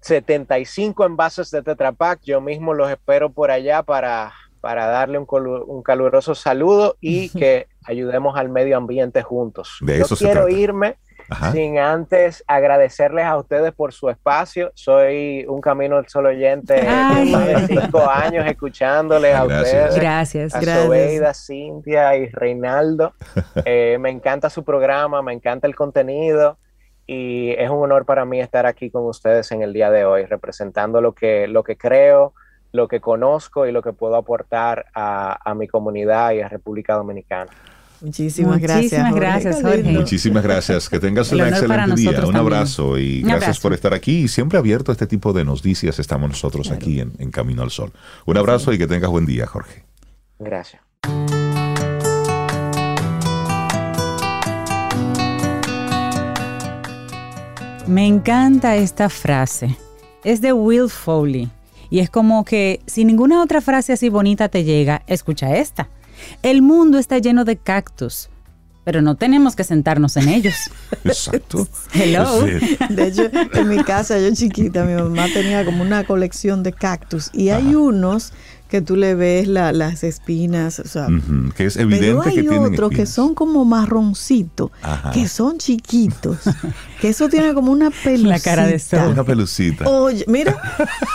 75 envases de Tetra Pak. Yo mismo los espero por allá para, para darle un, un caluroso saludo y que ayudemos al medio ambiente juntos.
De
Yo
eso se
quiero
trata.
irme
Ajá.
sin antes agradecerles a ustedes por su espacio. Soy un Camino del Sol oyente de más de cinco años escuchándoles a ustedes.
Gracias,
a
gracias.
Sobeida, Cintia y Reinaldo. Eh, me encanta su programa, me encanta el contenido y es un honor para mí estar aquí con ustedes en el día de hoy, representando lo que, lo que creo, lo que conozco y lo que puedo aportar a, a mi comunidad y a República Dominicana.
Muchísimas,
Muchísimas
gracias.
gracias,
Qué
Jorge.
Muchísimas gracias, que tengas un excelente día, un
también.
abrazo y gracias
abrazo.
por estar aquí y siempre abierto a este tipo de noticias estamos nosotros aquí en, en Camino al Sol. Un abrazo y que tengas buen día, Jorge.
Gracias.
Me encanta esta frase. Es de Will Foley. Y es como que si ninguna otra frase así bonita te llega, escucha esta. El mundo está lleno de cactus, pero no tenemos que sentarnos en ellos.
Exacto.
Hello.
Sí.
De hecho, en mi casa, yo chiquita, mi mamá tenía como una colección de cactus y hay unos que tú le ves la- las espinas, o sea,
Que es
pero
evidente
hay
que tienen
otros que son como marroncitos, que son chiquitos, que eso tiene como una pelucita.
La cara de sol.
Una pelucita.
Oye, mira,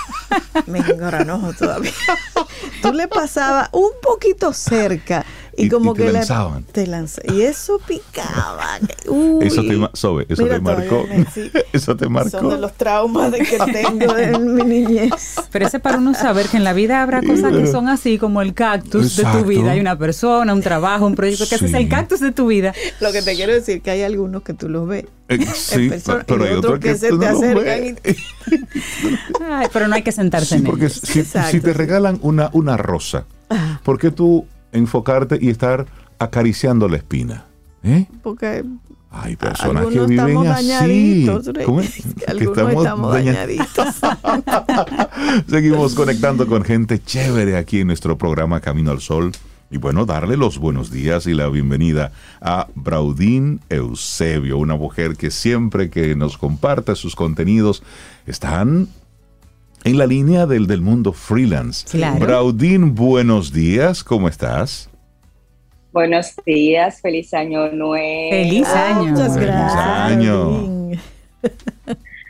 me engranojo todavía. Tú le pasabas un poquito cerca y,
Y-
como
y te
que
lanzaban.
te lanza- y eso picaba. Uy.
Eso te, Sobe, eso
Mira,
te marcó.
sí.
Eso te
Son
marcó.
de los traumas de que tengo en mi niñez.
Pero ese para uno saber que en la vida habrá cosas que son así como el cactus de tu vida. Hay una persona, un trabajo, un proyecto, que ese es
Sí.
el cactus de tu vida.
Lo que te quiero decir que hay algunos que tú los ves.
Eh, sí,
persona,
pero
y
hay
otros que,
que
se
tú
te
no
acercan y
Ay, pero no hay que sentarse
Sí,
en
porque
ellos.
si, te
sí.
regalan una, una rosa, ¿por qué tú enfocarte y estar acariciando la espina? ¿Eh?
porque
Hay personas
Algunos
que viven
estamos
así.
que algunos estamos
daña-
dañaditos.
Seguimos conectando con gente chévere aquí en nuestro programa Camino al Sol. Y bueno, darle los buenos días y la bienvenida a Braudín Eusebio, una mujer que siempre que nos comparte sus contenidos están en la línea del, del mundo freelance.
Claro.
Braudín, buenos días, ¿cómo estás?
Buenos días, feliz año nuevo.
Feliz año.
Muchas
Feliz
gracias.
año.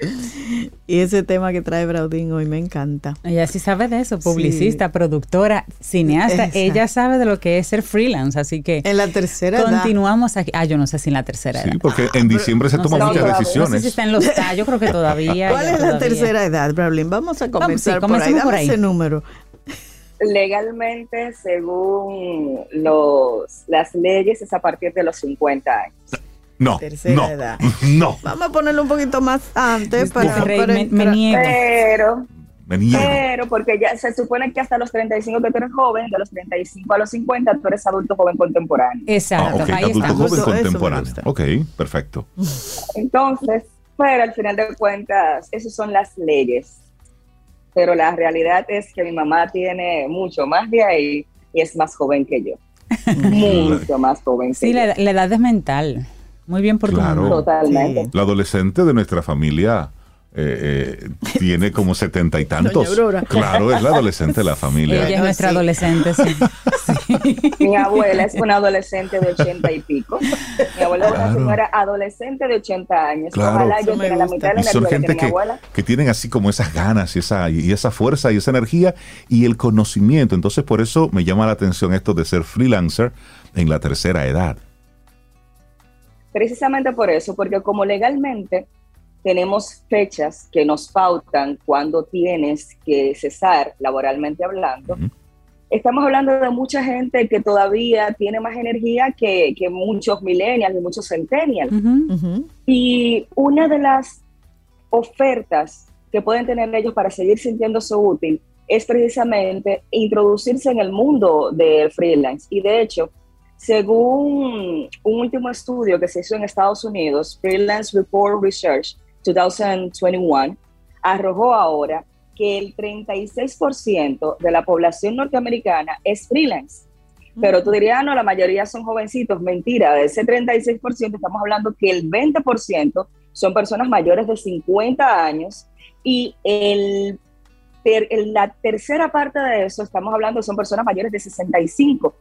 Y ese tema que trae Braudín hoy me encanta.
Ella sí sabe de eso, publicista, productora, cineasta.
Exacto.
Ella sabe de lo que es ser freelance, así que
En la tercera edad.
continuamos aquí. Ah, yo no sé si en la tercera
Sí,
edad.
porque en diciembre se
No
toman muchas
No sé
decisiones.
si está en los ah, yo creo que todavía.
¿Cuál es la
todavía.
tercera edad, Braulín? Vamos a
Vamos,
comenzar
sí,
por ahí.
comencemos
Dame
por ahí.
ese número.
Legalmente, según los, las leyes, es a partir de los 50 años.
No,
Tercera
no,
edad.
no,
Vamos a ponerlo un poquito más antes para,
Rey,
para
me- niego.
Pero,
me niego.
pero, porque ya se supone que hasta los 35 que tú eres joven, de los 35 a los 50 tú eres adulto joven contemporáneo.
Ah,
Exacto,
ok,
ahí
adulto joven contemporáneo. Ok, perfecto.
Entonces, pero al final de cuentas, esas son las leyes. Pero la realidad es que mi mamá tiene mucho más de ahí y es más joven que yo. mucho más joven que
Sí,
yo.
la, la edad es mental. Muy bien por
Claro.
Totalmente.
La adolescente de nuestra familia eh, eh, tiene como setenta y tantos. Claro, es la adolescente de la familia.
Ella es nuestra
Sí.
adolescente, sí.
Mi abuela es una adolescente de 80 y pico. Mi abuela es una
Claro.
señora adolescente de 80 años.
Claro.
Ojalá
Eso
yo tenga la mitad de la
Y son
energía que
gente
tiene mi
que,
abuela.
que tienen así como esas ganas y esa, y esa fuerza y esa energía y el conocimiento. Entonces, por eso me llama la atención esto de ser freelancer en la tercera edad.
Precisamente por eso, porque como legalmente tenemos fechas que nos pautan cuando tienes que cesar laboralmente hablando, estamos hablando de mucha gente que todavía tiene más energía que, que muchos millennials y muchos centennials. Y una de las ofertas que pueden tener ellos para seguir sintiéndose útil es precisamente introducirse en el mundo del freelance. Y de hecho, según un último estudio que se hizo en Estados Unidos, Freelance Report Research 2021, arrojó ahora que el 36% de la población norteamericana es freelance. Pero tú dirías, "Ah, no, la mayoría son jovencitos. Mentira, de ese 36% estamos hablando que el 20% son personas mayores de 50 años y el, ter- el- la tercera parte de eso estamos hablando son personas mayores de 65.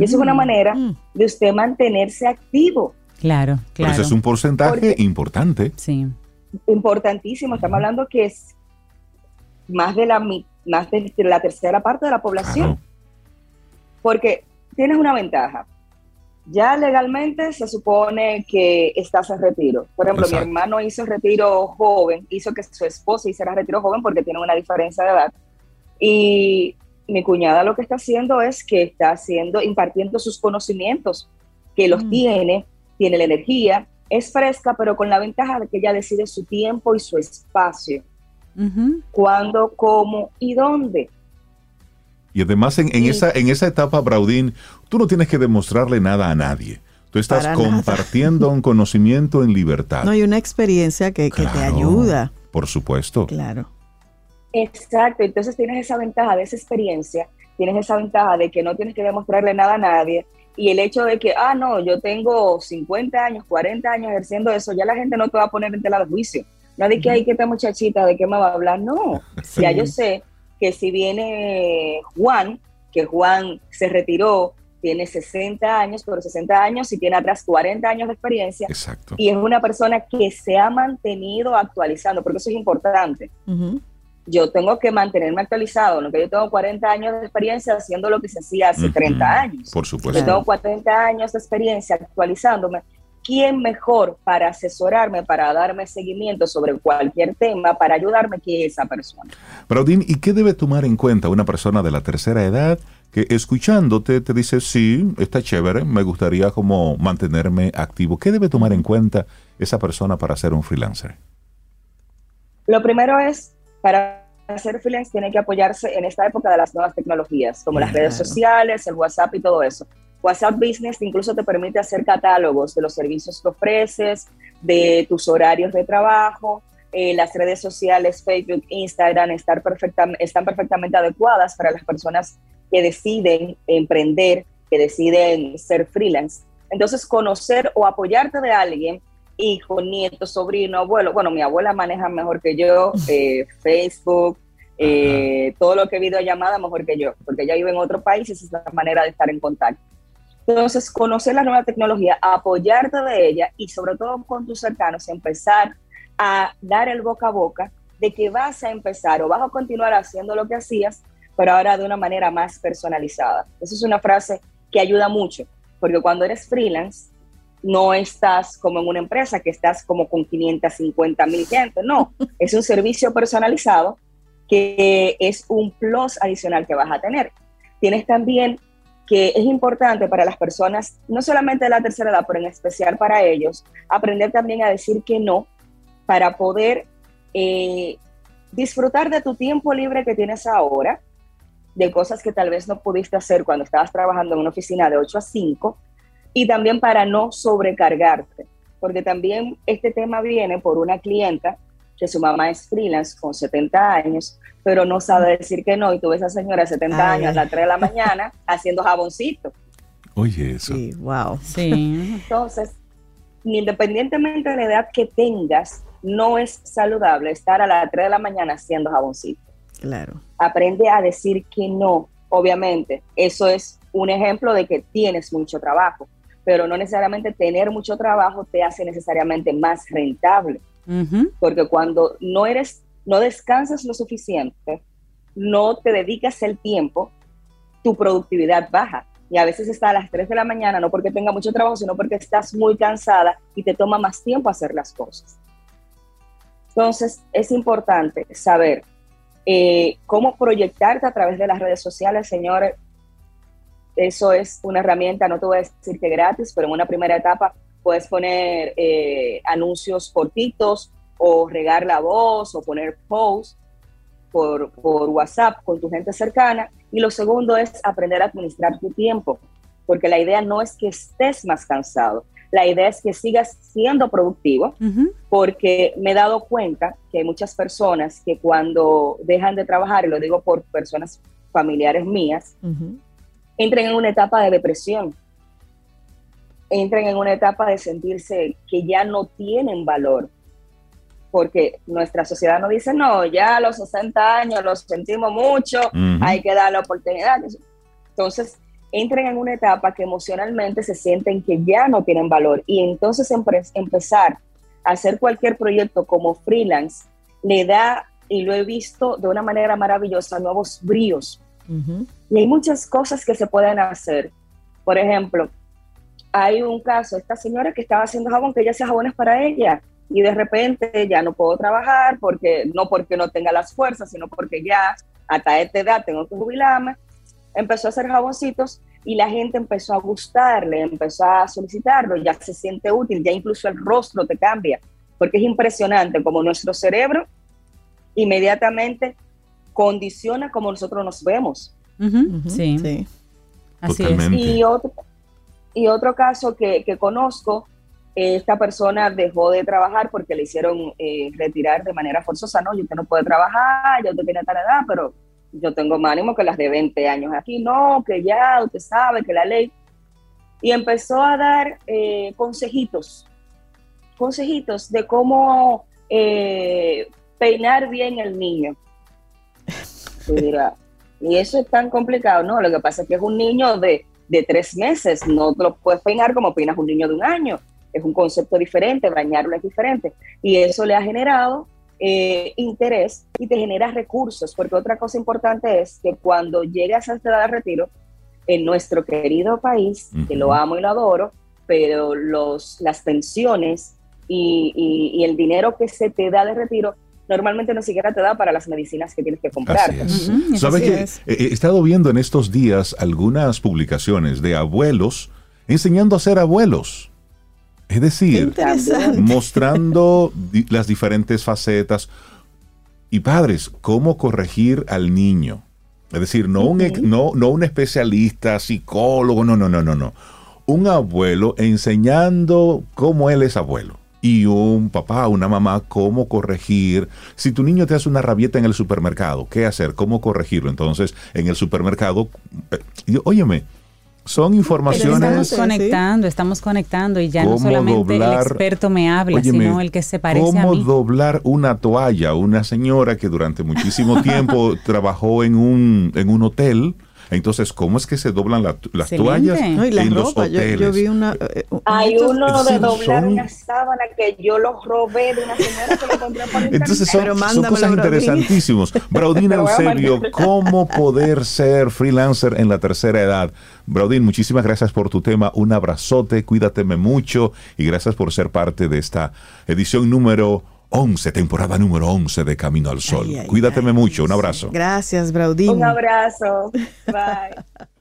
Y eso es una manera
Mm.
de usted mantenerse activo.
Claro,
Pero
claro.
ese es un porcentaje
Porque-
importante.
Sí.
Importantísimo. Estamos hablando que es más de la, mi- más de la tercera parte de la población.
Claro.
Porque tienes una ventaja. Ya legalmente se supone que estás en retiro. Por ejemplo,
Exacto.
mi hermano hizo retiro joven, hizo que su esposa hiciera retiro joven porque tiene una diferencia de edad. Y mi cuñada lo que está haciendo es que está haciendo, impartiendo sus conocimientos, que los
Mm.
tiene, tiene la energía, es fresca, pero con la ventaja de que ella decide su tiempo y su espacio, cuándo, cómo y dónde.
Y además en, en
Sí.
esa, en esa etapa, Braudín, tú no tienes que demostrarle nada a nadie. Tú estás
Para nada.
compartiendo un conocimiento en libertad.
No hay una experiencia que, que te ayuda.
Por supuesto.
Claro.
Exacto, entonces tienes esa ventaja de esa experiencia, tienes esa ventaja de que no tienes que demostrarle nada a nadie y el hecho de que, ah, no, yo tengo 50 años, 40 años ejerciendo eso, ya la gente no te va a poner en tela de juicio. No de que, ay, que esta muchachita, ¿de qué me va a hablar? No,
Sí.
ya yo sé que si viene Juan, que Juan se retiró, tiene 60 años, pero 60 años y tiene atrás 40 años de experiencia
Exacto.
y es una persona que se ha mantenido actualizando, porque eso es importante. Yo tengo que mantenerme actualizado, ¿no? que yo tengo 40 años de experiencia haciendo lo que se hacía hace
Ujú.
30 años.
Por
Yo
supuesto.
tengo 40 años de experiencia actualizándome. ¿Quién mejor para asesorarme, para darme seguimiento sobre cualquier tema, para ayudarme que esa persona?
Braudín, ¿y qué debe tomar en cuenta una persona de la tercera edad que escuchándote te dice, sí, está chévere, me gustaría como mantenerme activo? ¿Qué debe tomar en cuenta esa persona para ser un freelancer?
Lo primero es, para hacer freelance tiene que apoyarse en esta época de las nuevas tecnologías, como las redes sociales, el WhatsApp y todo eso. WhatsApp Business incluso te permite hacer catálogos de los servicios que ofreces, de tus horarios de trabajo. Eh, las redes sociales, Facebook, Instagram, estar están perfectamente adecuadas para las personas que deciden emprender, que deciden ser freelance. Entonces, conocer o apoyarte de alguien, hijo, nieto, sobrino, abuelo. Bueno, mi abuela maneja mejor que yo eh, Facebook, eh, todo lo que videollamada mejor que yo, porque ella vive en otro país y esa es la manera de estar en contacto. Entonces, conocer la nueva tecnología, apoyarte de ella y sobre todo con tus cercanos, empezar a dar el boca a boca de que vas a empezar o vas a continuar haciendo lo que hacías, pero ahora de una manera más personalizada. Esa es una frase que ayuda mucho, porque cuando eres freelance, no estás como en una empresa que estás como con 550 mil gente, no, es un servicio personalizado que es un plus adicional que vas a tener. Tienes también que es importante para las personas, no solamente de la tercera edad, pero en especial para ellos, aprender también a decir que no para poder eh, disfrutar de tu tiempo libre que tienes ahora, de cosas que tal vez no pudiste hacer cuando estabas trabajando en una oficina de 8 a 5, y también para no sobrecargarte, porque también este tema viene por una clienta que su mamá es freelance con 70 años, pero no sabe decir que no, y tú ves a esa señora de 70
Ay,
años a las 3 de la mañana haciendo jaboncito.
Oye, eso.
Sí, wow.
Sí.
Entonces, independientemente de la edad que tengas, no es saludable estar a las 3 de la mañana haciendo jaboncito.
Claro.
Aprende a decir que no. Obviamente, eso es un ejemplo de que tienes mucho trabajo, pero no necesariamente tener mucho trabajo te hace necesariamente más rentable, porque cuando no eres, no descansas lo suficiente, no te dedicas el tiempo, tu productividad baja. Y a veces está a las 3 de la mañana, no porque tenga mucho trabajo, sino porque estás muy cansada y te toma más tiempo hacer las cosas. Entonces, es importante saber eh, cómo proyectarte a través de las redes sociales, señores. Eso es una herramienta, no te voy a decir que gratis, pero en una primera etapa puedes poner eh, anuncios cortitos o regar la voz o poner posts por, por WhatsApp con tu gente cercana. Y lo segundo es aprender a administrar tu tiempo, porque la idea no es que estés más cansado, la idea es que sigas siendo productivo, porque me he dado cuenta que hay muchas personas que cuando dejan de trabajar, y lo digo por personas familiares mías. Entran en una etapa de depresión, entran en una etapa de sentirse que ya no tienen valor, porque nuestra sociedad nos dice, no, ya a los 60 años los sentimos mucho, hay que dar la oportunidad. Entonces, entran en una etapa que emocionalmente se sienten que ya no tienen valor y entonces empezar a hacer cualquier proyecto como freelance le da, y lo he visto de una manera maravillosa, nuevos bríos.
Ujú.
Y hay muchas cosas que se pueden hacer. Por ejemplo, hay un caso, esta señora que estaba haciendo jabón, que ella hacía jabones para ella, y de repente ya no puedo trabajar, porque no porque no tenga las fuerzas, sino porque ya hasta esta edad tengo que jubilarme. Empezó a hacer jaboncitos y la gente empezó a gustarle, empezó a solicitarlo, ya se siente útil, ya incluso el rostro te cambia, porque es impresionante como nuestro cerebro inmediatamente condiciona como nosotros nos vemos.
Sí.
Sí.
Así es.
Y otro, y otro caso que, que conozco, eh, esta persona dejó de trabajar porque le hicieron eh, retirar de manera forzosa, no, yo usted no puede trabajar, ya usted tiene tal edad, pero yo tengo más ánimo que las de 20 años aquí, no, que ya usted sabe que la ley. Y empezó a dar eh, consejitos, consejitos de cómo eh, peinar bien el niño. Y eso es tan complicado, ¿no? Lo que pasa es que es un niño de, de tres meses, no te lo puedes peinar como peinas un niño de un año. Es un concepto diferente, bañarlo es diferente. Y eso le ha generado eh, interés y te genera recursos, porque otra cosa importante es que cuando llegas a esta edad de retiro, en nuestro querido país, que lo amo y lo adoro, pero los, las pensiones y, y- y el dinero que se te da de retiro normalmente ni siquiera te da para las medicinas que tienes que comprar.
Así es. ¿Sabe
así
que
es.
he he estado viendo en estos días algunas publicaciones de abuelos enseñando a ser abuelos? Es decir, mostrando di- las diferentes facetas. Y padres, cómo corregir al niño. Es decir, no, un, ex- no, no un especialista, psicólogo, no, no, no, no, no. Un abuelo enseñando cómo él es abuelo. Y un papá, una mamá, cómo corregir. Si tu niño te hace una rabieta en el supermercado, ¿qué hacer? ¿Cómo corregirlo? Entonces, en el supermercado, eh, óyeme, son
Pero
informaciones...
estamos conectando, estamos conectando y ya no solamente el experto me habla,
Óyeme,
sino el que se parece a
¿Cómo
mí.
doblar una toalla? Una señora que durante muchísimo tiempo trabajó en un, en un hotel. Entonces, ¿cómo es que se doblan la- las
Excelente.
toallas
No, y la
en los
ropa, yo,
hoteles?
yo vi una... eh, un-
Hay
estos-
uno de
Sí,
doblar
son-
una sábana que yo lo robé de una señora que lo compré por internet.
Entonces son,
Pero
son
mándamelo,
cosas interesantísimas. Braudín
Te lo voy a
Eusebio. ¿cómo poder ser freelancer en la tercera edad? Braudín, muchísimas gracias por tu tema. Un abrazote, cuídateme mucho y gracias por ser parte de esta edición número 11, temporada número 11 de Camino al Sol.
Ay, ay,
Cuídateme mucho, un abrazo.
Gracias, Braudín.
Un abrazo. Bye.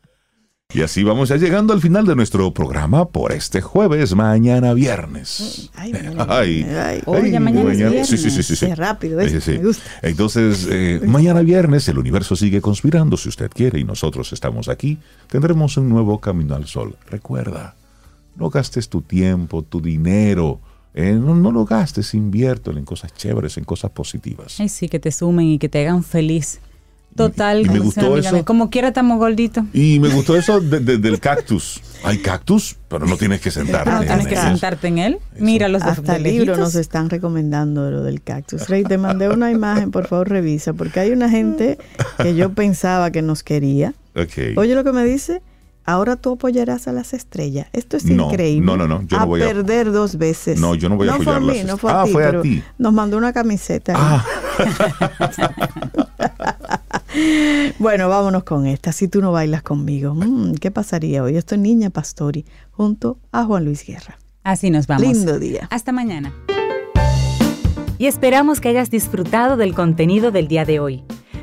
Y así vamos ya llegando al final de nuestro programa por este jueves, mañana viernes.
Ay,
Ay,
ay,
Oye, ya mañana es viernes.
Sí, sí, sí, sí.
Qué rápido, ¿ves?
Sí, sí.
Me gusta.
Entonces, eh, mañana viernes el universo sigue conspirando si usted quiere y nosotros estamos aquí. Tendremos un nuevo camino al sol. Recuerda, no gastes tu tiempo, tu dinero. Eh, no, no lo gastes, inviértelo en cosas chéveres, en cosas positivas.
Ay, sí, que te sumen y que te hagan feliz. Total,
y me gustó eso.
Como quiera estamos gorditos.
Y me gustó eso de- de- del cactus. Hay cactus, pero no tienes que sentarte.
No tienes
en
que sentarte en él. Mira los
Hasta libros
lejitos.
nos están recomendando lo del cactus. Rey, te mandé una imagen, por favor revisa, porque hay una gente que yo pensaba que nos quería.
Ok.
Oye lo que me dice, ahora tú apoyarás a las estrellas. Esto es
No,
increíble.
no, no, no, yo no
a
voy a-
perder dos veces.
No, yo no voy a
no
apoyar
fue a
las
mí, no fue a
Ah,
ti,
fue a
pero
ti.
nos mandó una camiseta.
Ah.
bueno, vámonos con esta. Si tú no bailas conmigo, Mm, ¿qué pasaría hoy? Estoy Niña Pastori junto a Juan Luis Guerra.
Así nos vamos.
Lindo día.
Hasta mañana.
Y esperamos que hayas disfrutado del contenido del día de hoy.